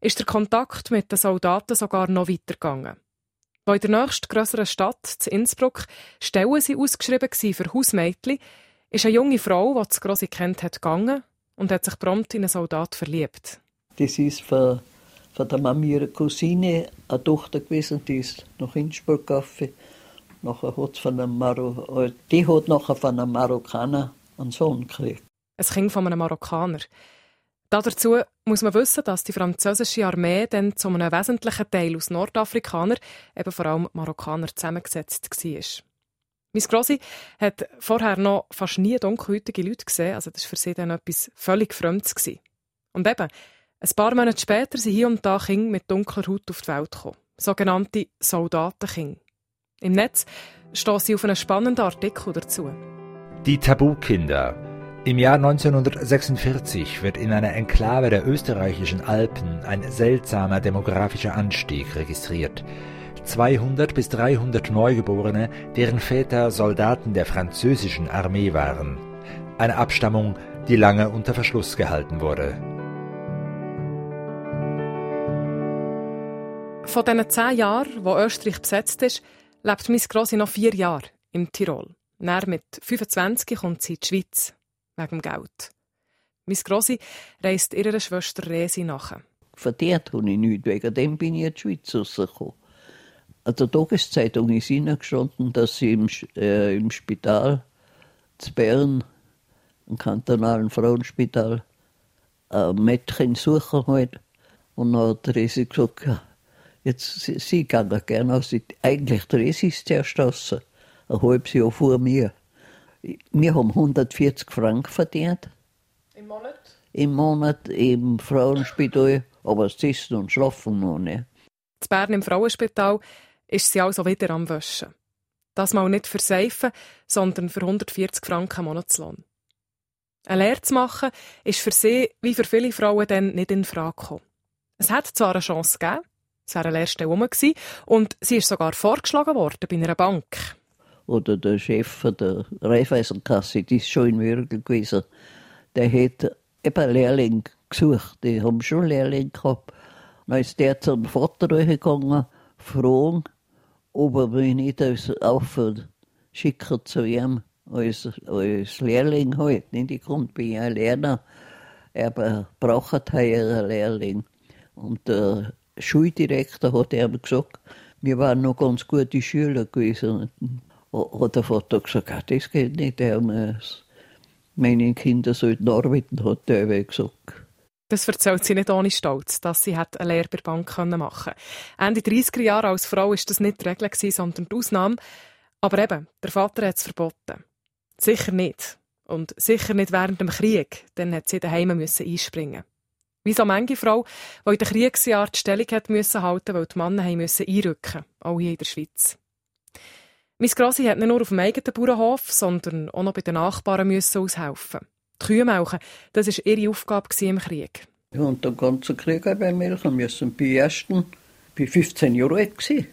ist der Kontakt mit den Soldaten sogar noch weitergegangen. Wo in der nächsten grösseren Stadt, zu Innsbruck, Stellen sie ausgeschrieben für Hausmädchen, ist eine junge Frau, die das Grossi kennt hat, gegangen und hat sich prompt in einen Soldat verliebt. Das ist von, von der Mama ihrer Cousine eine Tochter gewesen, die ist nach Innsbruck gegangen. Nachher hat von einem Maro äh, die hat nachher von einem Marokkaner einen Sohn gekriegt. Ein Kind von einem Marokkaner. Dazu muss man wissen, dass die französische Armee dann zu einem wesentlichen Teil aus Nordafrikanern, eben vor allem Marokkaner, zusammengesetzt war. Mein Grossi hat vorher noch fast nie dunkelhäutige Leute gesehen, also das war für sie dann etwas völlig Fremdes. Und eben, ein paar Monate später sind hier und da Kinder mit dunkler Haut auf die Welt gekommen. Sogenannte Soldatenkinder. Im Netz stehen sie auf einen spannenden Artikel dazu. Die Tabukinder im Jahr 1946 wird in einer Enklave der österreichischen Alpen ein seltsamer demografischer Anstieg registriert. 200 bis 300 Neugeborene, deren Väter Soldaten der französischen Armee waren. Eine Abstammung, die lange unter Verschluss gehalten wurde. Von diesen zehn Jahren, wo Österreich besetzt ist, lebt Miss Grossi noch vier Jahre im Tirol. Näher mit 25 kommt sie in die Schweiz wegen dem Geld. Meine Grossi reist ihrer Schwester Resi nach. Verdient habe ich nichts, wegen dem bin ich in die Schweiz rausgekommen. An der Tageszeitung ist hineingestanden, dass sie im, äh, im Spital zu Bern, im kantonalen Frauenspital, ein Mädchen suchen hat. Und dann hat Resi gesagt, ja, jetzt, sie, sie gehen gerne aus. Eigentlich Resi ist zuerst raus, ein halbes Jahr vor mir. Wir haben 140 Franken verdient. Im Monat? Im Monat im Frauenspital, aber das Essen und Schlafen noch nicht. Zu Bern im Frauenspital ist sie also wieder am Waschen. Das mal nicht für Seifen, sondern für 140 Franken Monatslohn. Eine Lehre zu machen, ist für sie, wie für viele Frauen, dann nicht in Frage gekommen. Es hat zwar eine Chance gegeben, es wäre eine Lehrstelle rum gewesen, und sie ist sogar vorgeschlagen worden bei einer Bank oder der Chef der Raiffeisenkasse, die ist schon in Würgel gewesen, der hat eben Lehrling gesucht. Die haben schon Lehrling gehabt. Dann ist der zum Vater gegangen, fragen, ob er mich nicht als schicken zu ihm als, als Lehrling halt. Nicht? Ich konnte bin ja Lerner, aber braucht einen Lehrling. Und der Schuldirektor hat ihm gesagt, wir waren noch ganz gute Schüler gewesen. Hat der Vater gesagt, ah, das geht nicht, er muss Meine Kinder sollten arbeiten, hat der gesagt. Das erzählt sie nicht ohne Stolz, dass sie eine Lehre bei der Bank machen konnte. Ende 30er Jahre als Frau war das nicht die Regel, sondern die Ausnahme. Aber eben, der Vater hat es verboten. Sicher nicht. Und sicher nicht während dem Krieg, dann hat sie daheim müssen einspringen. Wie so manche Frau, die in den Kriegsjahren die Stellung hat müssen halten, weil die Männer müssen einrücken, auch hier in der Schweiz. Mein Grossi hat nicht nur auf dem eigenen Bauernhof, sondern auch noch bei den Nachbarn müssen aushelfen. Die Kühe melken, das war ihre Aufgabe im Krieg. Ja, und den ganzen Krieg bei melken müssen. Bei ersten, bei 15 Jahren alt gewesen.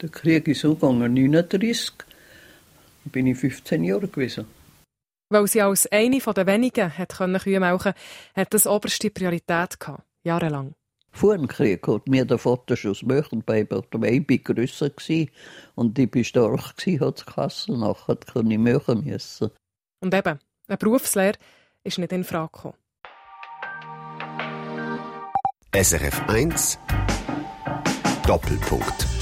Der Krieg ist angegangen, 39. Dann bin ich 15 Jahre gewesen. Weil sie als eine der wenigen hat Kühe melken hat das oberste Priorität gehabt, jahrelang. Vor dem Krieg hat mir der Vater schon das Möchen beigebracht, aber ich war grösser und ich war stark, hat es geheißen. Nachher konnte ich möchen müssen. Und eben, eine Berufslehre ist nicht in Frage gekommen. SRF 1 Doppelpunkt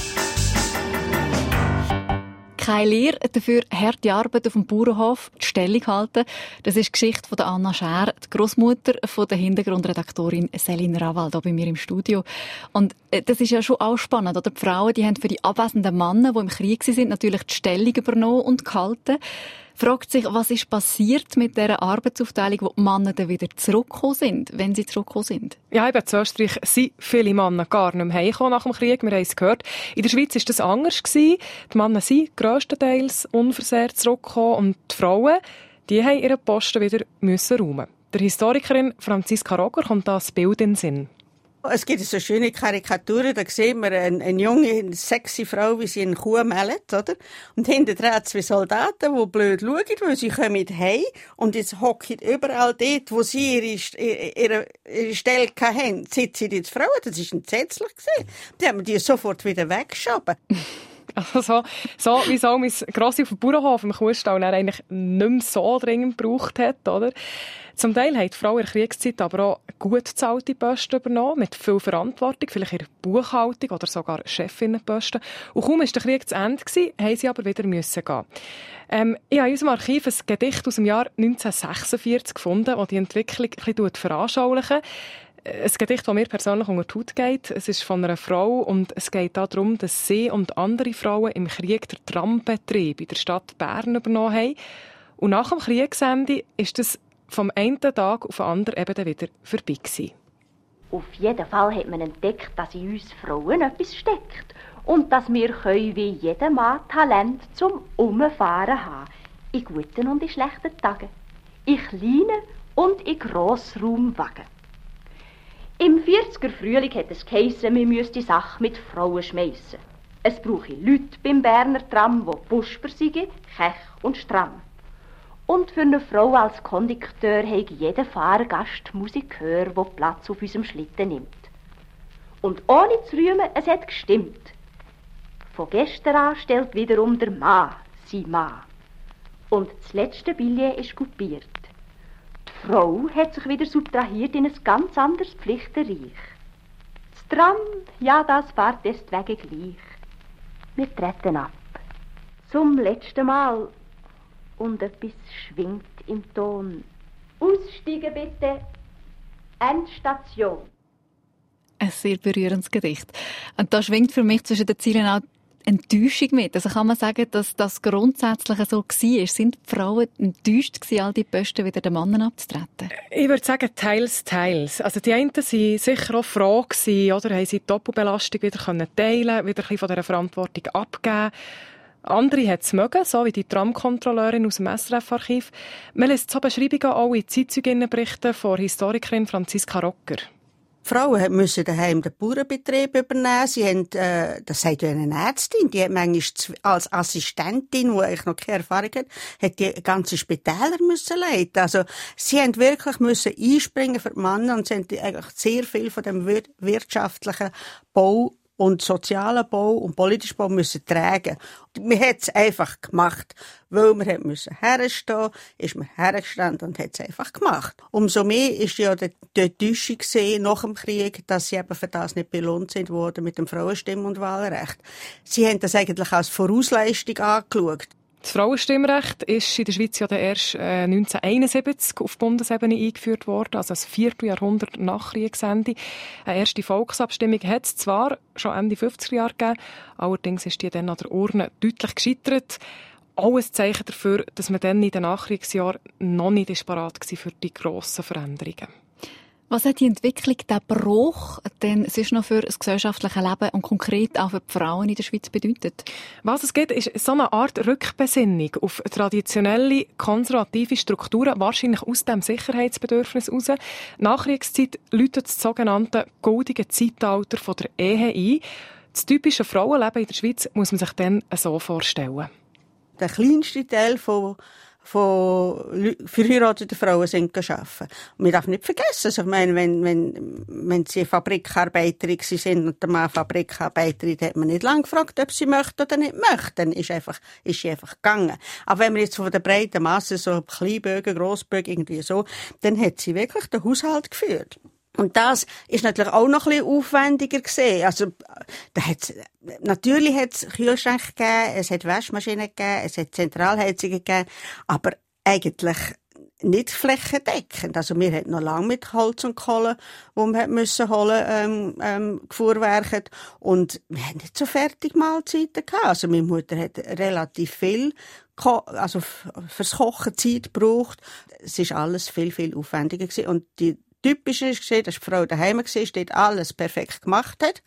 keine Lehre, dafür harte Arbeit auf dem Bauernhof, die Stellung halten. Das ist die Geschichte von Anna Scher, die Großmutter der Hintergrundredaktorin Selin Rawald hier bei mir im Studio. Und äh, das ist ja schon auch spannend, oder? Die Frauen, die haben für die abwesenden Männer, die im Krieg sind, natürlich die Stellung übernommen und gehalten fragt sich, was ist passiert mit dieser Arbeitsaufteilung, wo die Männer dann wieder zurückgekommen sind, wenn sie zurückgekommen sind? Ja, eben, in Österreich sind viele Männer gar nicht mehr heimgekommen nach dem Krieg. Wir haben es gehört. In der Schweiz war das anders. Die Männer sind grösstenteils unversehrt zurückgekommen und die Frauen, die haben ihren Posten wieder müssen räumen. Der Historikerin Franziska Roger kommt da das Bild in den Sinn. Es gibt so schöne Karikaturen, da sehen wir eine, eine junge, sexy Frau, wie sie eine Kuh meldet, oder? Und hinterher zwei Soldaten, die blöd schauen, weil sie kommen heim und jetzt hocken überall dort, wo sie ihre, ihre, ihre Stelle haben, sitzen die Frauen. Das ist entsetzlich gesehen. Die haben die sofort wieder weggeschoben. Also, so wie so mein Grossi auf dem Bauernhof im Kuhstall eigentlich nicht mehr so dringend gebraucht hat, oder? Zum Teil haben die Frauen in der Kriegszeit aber auch gut bezahlte Posten übernommen, mit viel Verantwortung, vielleicht in der Buchhaltung oder sogar Chefinnenposten. Und kaum war der Krieg zu Ende, gewesen, haben sie aber wieder müssen gehen. Ähm, ich habe in unserem Archiv ein Gedicht aus dem Jahr 1946 gefunden, das die Entwicklung ein bisschen veranschaulichen ein Gedicht, das mir persönlich unter die Haut geht. Es ist von einer Frau und es geht darum, dass sie und andere Frauen im Krieg den Trambetrieb in der Stadt Bern übernommen haben. Und nach dem Kriegsende ist das vom einen Tag auf den anderen eben wieder vorbei gewesen. Auf jeden Fall hat man entdeckt, dass in uns Frauen etwas steckt und dass wir können wie jeder Mann Talent zum Umfahren haben. In guten und in schlechten Tagen. In kleinen und in Grossraumwagen. Im 40er Frühling hat es geheissen, wir müssten die Sache mit Frauen schmeissen. Es brauche Leute beim Berner Tram, die Pusper sind, kech und stramm. Und für eine Frau als Kondukteur hat jeder Fahrgast Musikhör, der Platz auf unserem Schlitten nimmt. Und ohne zu rühmen, es hat gestimmt. Von gestern an stellt wiederum der Mann sein Mann. Und das letzte Billett ist kopiert. Frau hat sich wieder subtrahiert in ein ganz anderes Pflichtenreich. Das Tram, ja, das fährt deswegen gleich. Wir treten ab. Zum letzten Mal und etwas schwingt im Ton. Aussteigen bitte. Endstation. Ein sehr berührendes Gedicht. Und da schwingt für mich zwischen den Zielen auch Enttäuschung mit. Also kann man sagen, dass das grundsätzlich so war. Sind die Frauen enttäuscht gewesen, all die Posten wieder den Männern abzutreten? Ich würde sagen, teils, teils. Also die einen waren sicher auch froh gewesen, oder haben sie die Doppelbelastung wieder teilen können wieder ein bisschen von dieser Verantwortung abgeben andere hat es mögen, so wie die Tramkontrolleurin aus dem SRF-Archiv. Man lässt so Beschreibungen auch in Zeitzeuginnenberichten von Historikerin Franziska Rocker. Frauen müssen daheim den Bauernbetrieb übernehmen. Sie haben, äh, das sagt ja eine Ärztin, die hat manchmal als Assistentin, die eigentlich noch keine Erfahrung hat, hat die ganze Spitäler müssen leiten. Also, sie haben wirklich müssen einspringen für die Männer und sie haben eigentlich sehr viel von dem wirtschaftlichen Bau und sozialen Bau und politischen Bau müssen tragen. Wir hat es einfach gemacht, weil wir müssen herstehen, ist man hergestanden und hat es einfach gemacht. Umso mehr ist ja die, die Enttäuschung gesehen nach dem Krieg, dass sie eben für das nicht belohnt sind worden mit dem Frauenstimm- und Wahlrecht. Sie haben das eigentlich als Vorausleistung angeschaut. Das Frauenstimmrecht ist in der Schweiz ja erst 1971 auf Bundesebene eingeführt worden, also ein Vierteljahrhundert nach Kriegsende. Eine erste Volksabstimmung hat es zwar schon Ende 50er Jahre gegeben, allerdings ist die dann an der Urne deutlich gescheitert. Auch ein Zeichen dafür, dass man dann in den Nachkriegsjahren noch nicht parat war für die grossen Veränderungen. Was hat die Entwicklung, der Bruch, denn sonst noch für das gesellschaftliche Leben und konkret auch für die Frauen in der Schweiz bedeutet? Was es gibt, ist so eine Art Rückbesinnung auf traditionelle, konservative Strukturen, wahrscheinlich aus dem Sicherheitsbedürfnis heraus. Nachkriegszeit läutet das sogenannte goldige Zeitalter von der Ehe ein. Das typische Frauenleben in der Schweiz muss man sich dann so vorstellen. Der kleinste Teil von von verheirateten Frauen sind arbeiten. Und man darf nicht vergessen, also ich meine, wenn, wenn, wenn sie Fabrikarbeiterin sind und der Mann Fabrikarbeiterin, hat man nicht lange gefragt, ob sie möchte oder nicht möchte. Dann ist einfach, ist sie einfach gegangen. Aber wenn man jetzt von der breiten Masse so Kleinbögen, Grossbögen, irgendwie so, dann hat sie wirklich den Haushalt geführt. Und das ist natürlich auch noch ein bisschen aufwendiger gesehen. Also, da hat's, natürlich hat es Kühlschränke gegeben, es hat Waschmaschinen gegeben, es hat Zentralheizungen gegeben, aber eigentlich nicht flächendeckend. Also wir hatten noch lange mit Holz und Kohle, wo wir müssen holen, ähm, ähm, gefuhrwerket. Und wir hatten nicht so fertig Mahlzeiten gehabt. Also meine Mutter hat relativ viel also fürs Kochen Zeit gebraucht. Es ist alles viel, viel aufwendiger gewesen. Und die Typisch ist dass die Frau daheim war, dort alles perfekt gemacht hat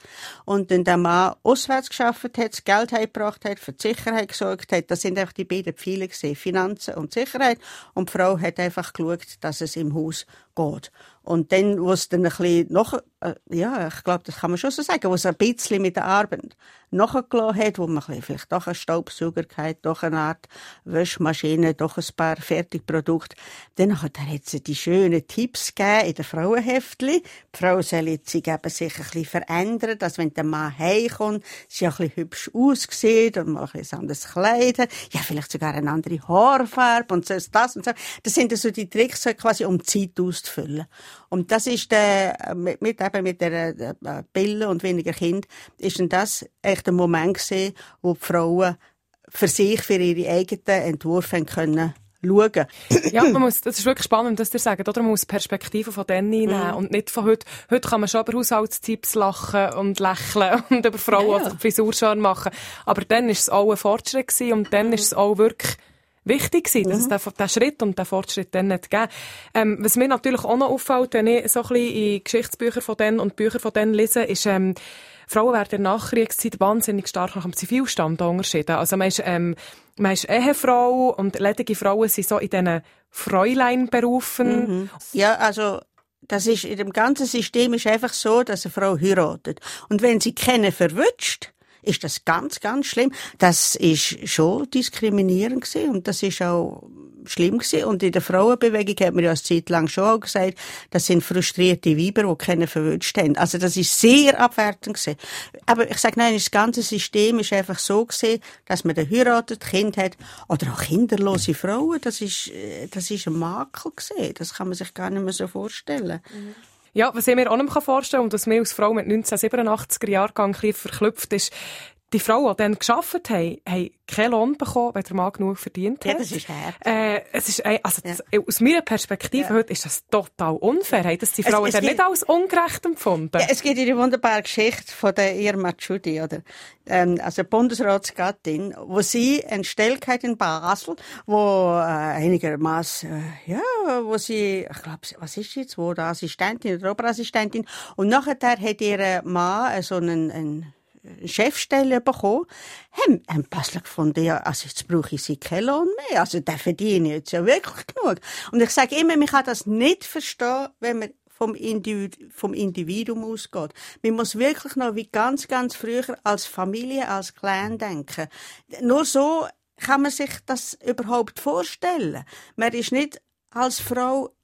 und dann der Mann auswärts geschafft hat, das Geld heimgebracht hat, für die Sicherheit gesorgt hat. Das sind einfach die beiden Pfeile Finanzen und Sicherheit. Und die Frau hat einfach geschaut, dass es im Haus geht. Und dann, wo es dann ein bisschen noch, äh, ja, ich glaube, das kann man schon so sagen, wo es ein bisschen mit der Arbeit nachgelassen hat, wo man vielleicht doch einen Staubsauger hat, doch eine Art Wäschmaschine, doch ein paar Fertigprodukte. Dann hat er die schönen Tipps gegeben in den Frauenheftli. Die Frau soll jetzt sich eben sich ein bisschen verändern, dass wenn der Mann heimkommt, sie ein bisschen hübsch aussieht und mal ein bisschen anderes Kleid. Ja, vielleicht sogar eine andere Haarfarbe und so das und so. Das sind so die Tricks quasi, um Zeit auszufüllen. Und das ist der, mit, mit eben mit der, der Pille und weniger Kind, ist denn das echt ein Moment gewesen, wo die Frauen für sich, für ihre eigenen Entwürfe können schauen. ja, man muss, das ist wirklich spannend, dass ihr sagt, oder? Man muss Perspektiven von denen nehmen mhm. und nicht von heute. Heute kann man schon über Haushaltstipps lachen und lächeln <laughs> und über Frauen ja, ja. die Frisur machen. Aber dann ist es auch ein Fortschritt gewesen und dann mhm. ist es auch wirklich wichtig gewesen, dass mhm. es den, Schritt und den Fortschritt dann nicht gegeben ähm, Was mir natürlich auch noch auffällt, wenn ich so ein bisschen in Geschichtsbücher von denen und Bücher von denen lese, ist, ähm, Frauen werden in der Nachkriegszeit wahnsinnig stark nach dem Zivilstand unterschieden. Also man ist, ähm, man ist Ehefrau und ledige Frauen sind so in diesen Fräulein-Berufen. Mhm. Ja, also das ist in dem ganzen System ist einfach so, dass eine Frau heiratet. Und wenn sie kennen verwünscht, ist das ganz, ganz schlimm. Das ist schon diskriminierend gewesen und das ist auch schlimm gewesen. Und in der Frauenbewegung hat man ja eine Zeit lang schon auch gesagt, das sind frustrierte Weiber, die keinen verwünscht haben. Also das ist sehr abwertend gewesen. Aber ich sage nein, das ganze System ist einfach so gewesen, dass man den heiratet, Kind hat oder auch kinderlose Frauen. Das ist, äh, das ist ein Makel gewesen. Das kann man sich gar nicht mehr so vorstellen. Mhm. Ja, was ich mir auch nicht vorstellen kann und was mir als Frau mit 1987er Jahrgang ein verklüpft ist, die Frauen, die dann gearbeitet haben, haben keinen Lohn bekommen, wenn der Mann genug verdient hat. Ja, das ist hart. Äh, es ist, also ja. aus meiner Perspektive ja. heute ist das total unfair. Haben das die Frauen es, es nicht als ungerecht empfunden? Ja, es gibt eine wunderbare Geschichte von der Irma Tschudi, oder? Ähm, also Bundesratsgattin, wo sie eine Stelle in Basel, wo äh, einigermaßen, äh, ja, wo sie, ich glaube, was ist jetzt, wo der Assistentin oder Oberassistentin, und nachher hat ihr Mann so einen, einen Chefstelle bekommen, haben, haben plötzlich gefunden, ja, also jetzt brauche ich sie keinen Lohn mehr. Also, der verdiene jetzt ja wirklich genug. Und ich sage immer, man kann das nicht verstehen, wenn man vom, Individu vom Individuum ausgeht. Man muss wirklich noch wie ganz, ganz früher als Familie, als Clan denken. Nur so kann man sich das überhaupt vorstellen. Man ist nicht als Frau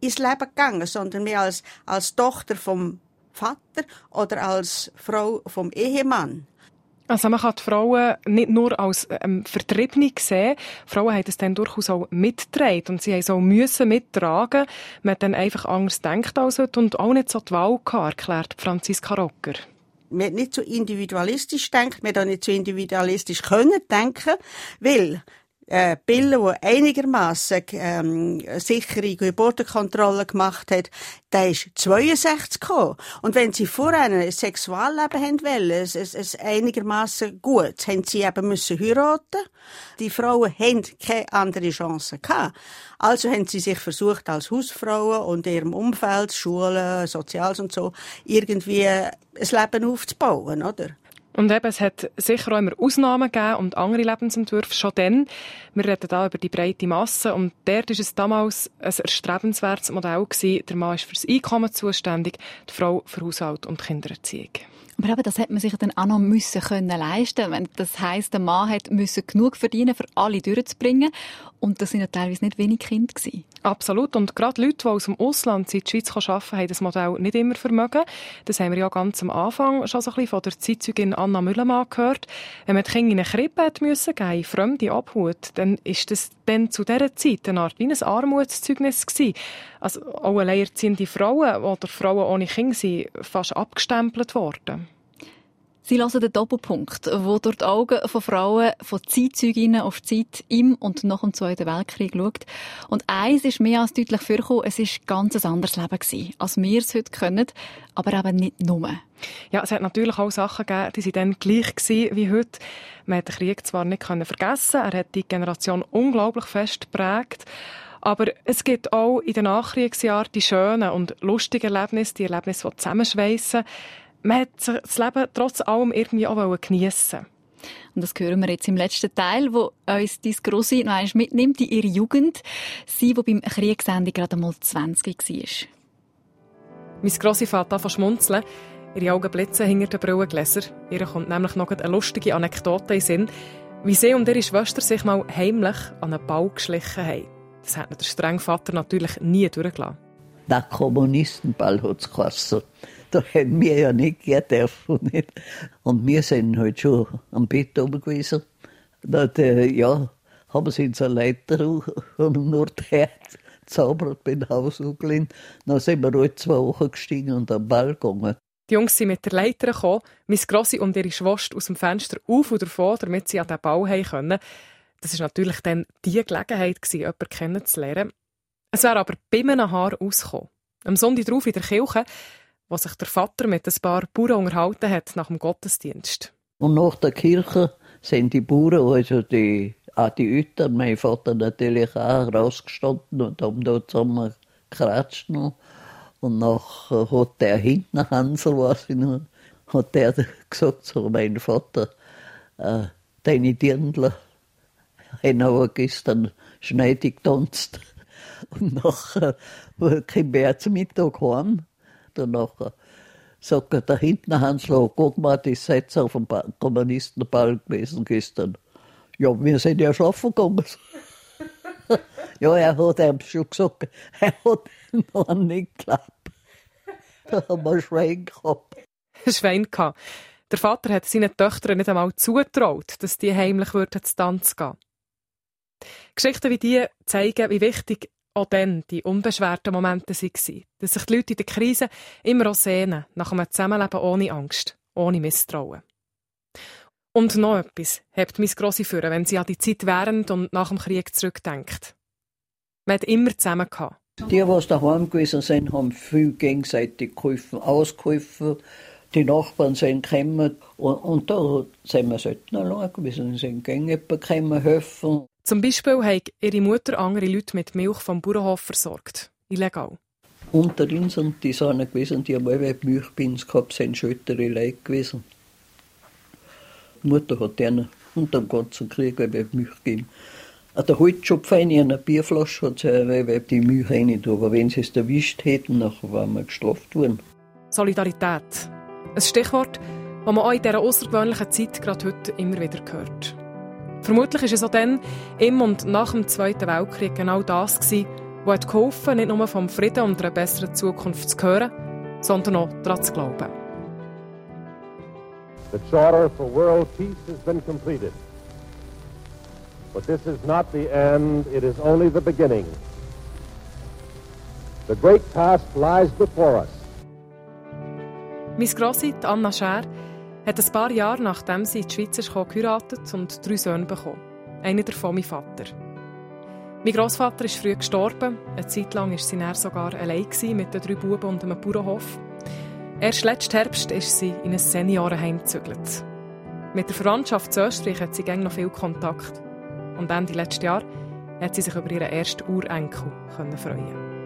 ins Leben gegangen, sondern mehr als, als Tochter vom Vater oder als Frau vom Ehemann. Also man kann die Frauen nicht nur als ähm, Vertriebene sehen, Frauen haben das dann durchaus auch mitgetragen und sie haben es auch müssen mittragen. Man hat dann einfach anders denkt als heute und auch nicht so die Wahl gehabt, erklärt Franziska Rocker. man hat nicht so individualistisch denkt, man hat auch nicht so individualistisch können denken, weil äh, Bille, die einigermaßen ähm, sichere Geburtenkontrolle gemacht hat, der ist 62 gekommen. Und wenn sie vorher ein Sexualleben haben wollen, ein, ein, einigermaßen gut, haben sie eben müssen heiraten. Die Frauen haben keine andere Chance gehabt. Also haben sie sich versucht, als Hausfrauen und ihrem Umfeld, Schulen, Soziales und so, irgendwie ein Leben aufzubauen, oder? Und eben, es hat sicher auch immer Ausnahmen gegeben und andere Lebensentwürfe schon dann. Wir reden da über die breite Masse und dort war es damals ein erstrebenswertes Modell gewesen. Der Mann ist fürs Einkommen zuständig, die Frau für Haushalt und Kindererziehung. Aber eben, das hätte man sich dann auch noch müssen können leisten wenn Das heisst, der Mann hat müssen genug verdienen, für alle durchzubringen. Und das sind ja teilweise nicht wenig Kinder gewesen. Absolut. Und gerade Leute, die aus dem Ausland in die Schweiz arbeiten haben das Modell nicht immer vermögen. Das haben wir ja ganz am Anfang schon so ein bisschen von der Zeitzeugin Anna Müllermann gehört. Wenn man die Kinder in eine Krippe hat müssen geben, Fremde abhut, dann ist das dann zu dieser Zeit eine Art wie ein Armutszeugnis gewesen. Also alleinerziehende Frauen oder Frauen ohne Kinder sind fast abgestempelt worden. Sie hören den Doppelpunkt, wo durch die Augen von Frauen von Zeitzeuginnen auf die Zeit im und nach dem Zweiten Weltkrieg schaut. Und eins ist mehr als deutlich vorgekommen, es war ganz ein anderes Leben gewesen, als wir es heute können, aber eben nicht nur. Ja, es hat natürlich auch Sachen gegeben, die waren dann gleich wie heute. Man hat den Krieg zwar nicht vergessen, er hat die Generation unglaublich fest geprägt, aber es gibt auch in den Nachkriegsjahren die schönen und lustigen Erlebnisse, die Erlebnisse, die zusammenschweissen man hat das Leben trotz allem irgendwie auch geniessen und das hören wir jetzt im letzten Teil, wo uns dein Grossi noch einmal mitnimmt in ihre Jugend. Sie, die beim Kriegsende gerade einmal 20 war. Mein Grossi fährt an von schmunzeln. Ihre Augen blitzen hinter den Brillengläsern. Ihr kommt nämlich noch eine lustige Anekdote in Sinn, wie sie und ihre Schwester sich mal heimlich an einen Bau geschlichen haben. Das hat der strenge Vater natürlich nie durchgelassen. Der Kommunistenball hat es geheißen da hätten wir ja nicht gehen dürfen. Nicht? Und wir sind halt schon am Bett oben gewesen. Und, äh, ja, haben sie uns eine Leiter und nur der zaubert bin Haus angelehnt. Dann sind wir alle zwei Wochen gestiegen und am Ball gegangen. Die Jungs sind mit der Leiter gekommen, meine Grossi und ihre Schwester aus dem Fenster auf und davon, damit sie an den Bau haben können. Das war natürlich dann die Gelegenheit, jemanden kennenzulernen. Es wäre aber bei einem Haar ausgekommen. Am Sonntag drauf in der Kirche wo sich der Vater mit ein paar Bauern unterhalten hat nach dem Gottesdienst. Und nach der Kirche sind die Bauern, also die, auch die Eltern, mein Vater natürlich auch rausgestanden und haben da zusammen geratscht. Noch. Und nachher hat der hinten, Hansel, weiß ich noch, hat der <laughs> gesagt zu meinem Vater, äh, deine Dirndler haben aber gestern schneidig getanzt. Und nachher kam er zum Mittag heim Danach sagt er, da hinten Hanslo, guck mal, die Sätze auf dem Kommunistenball gewesen gestern. Ja, wir sind ja schlafen gegangen. <laughs> ja, er hat einem schon gesagt, er hat noch nicht geklappt. Da haben wir Schwein gehabt. Schwein gehabt. Der Vater hat seinen Töchtern nicht einmal zutraut, dass die heimlich würden zu Tanz gehen. Geschichten wie die zeigen, wie wichtig auch dann die unbeschwerten Momente waren. Dass sich die Leute in der Krise immer auch sehnen nach einem Zusammenleben ohne Angst, ohne Misstrauen. Und noch etwas hebt mein Grosse für, wenn sie an die Zeit während und nach dem Krieg zurückdenkt. Man hat immer zusammen gehabt. Die, die daheim gewesen sind, haben viel gegenseitig geholfen, ausgeholfen. Die Nachbarn sind gekommen und, und da sind wir selten allein gewesen, sind gegen jemanden helfen. Zum Beispiel hat ihre Mutter andere Leute mit Milch vom Bauernhof versorgt. Illegal. Unter uns sind die Sonne gewesen, die haben alle Milchbins gehabt, sind schötere Leute gewesen. Die Mutter hat denen unter dem ganzen Krieg Milch gegeben. An der Holzschopf in einer Bierflasche hat sie die Milch rein, aber wenn sie es erwischt hätten, dann waren wir gestraft worden. Solidarität. Ein Stichwort, das man auch in dieser außergewöhnlichen Zeit gerade heute immer wieder hört. Vermutlich ist es auch dann, im und nach dem Zweiten Weltkrieg genau das gewesen, was geholfen nicht nur vom Frieden und einer besseren Zukunft zu hören, sondern auch daran zu glauben. The charter for world peace has been completed. But this is not the end, it is only the beginning. The great task lies before us. Miss Grossi, Anna Scher, hat ein paar Jahre nachdem sie in die Schweiz kam, geheiratet und drei Söhne bekommen. Einer davon mein Vater. Mein Großvater ist früh gestorben. Eine Zeit lang war sie sogar allein mit den drei Buben und einem Bauernhof. Erst letzten Herbst ist sie in ein Seniorenheim gezügelt. Mit der Verwandtschaft zu Österreich hat sie noch viel Kontakt. Und Ende letzten Jahr hat sie sich über ihren ersten Urenkel freuen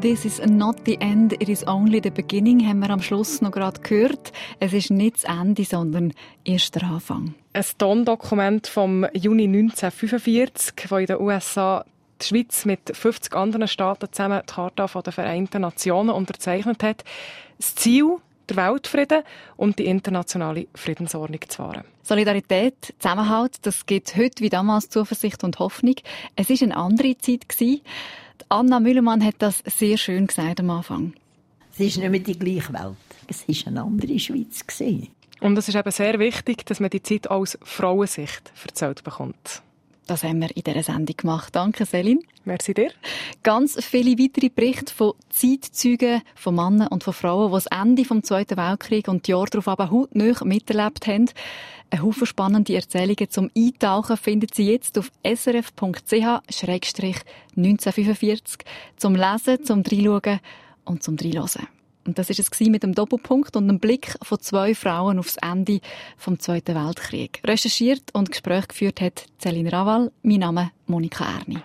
This is not the end, it is only the beginning, haben wir am Schluss noch gerade gehört. Es ist nicht das Ende, sondern erst der Anfang. Ein Tondokument vom Juni 1945, das in den USA die Schweiz mit 50 anderen Staaten zusammen die Charta der Vereinten Nationen unterzeichnet hat. Das Ziel, der Weltfrieden und die internationale Friedensordnung zu wahren. Solidarität, Zusammenhalt, das gibt heute wie damals Zuversicht und Hoffnung. Es ist eine andere Zeit gewesen. Anna Müllermann hat das sehr schön gesagt am Anfang. Es ist nicht mehr die gleiche Welt. Es war eine andere Schweiz. Und es ist eben sehr wichtig, dass man die Zeit aus Frauensicht erzählt bekommt. Das haben wir in dieser Sendung gemacht. Danke, Selin. Merci dir. Ganz viele weitere Berichte von Zeitzeugen, von Männern und von Frauen, die das Ende des Zweiten Weltkriegs und die Jahre darauf aber hautnah miterlebt haben. Ein Haufen spannende Erzählungen zum Eintauchen finden Sie jetzt auf srf.ch-1945 zum Lesen, zum Reinschauen und zum Reinhören. Und das ist es mit dem Doppelpunkt und einem Blick von zwei Frauen aufs Ende vom Zweiten Weltkrieg. Recherchiert und Gespräch geführt hat Celine Raval. Mein Name Monika Erni.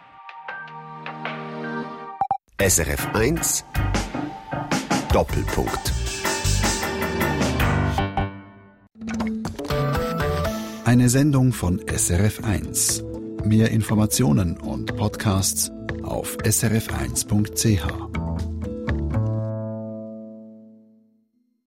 SRF 1 Doppelpunkt. Eine Sendung von SRF 1. Mehr Informationen und Podcasts auf srf1.ch.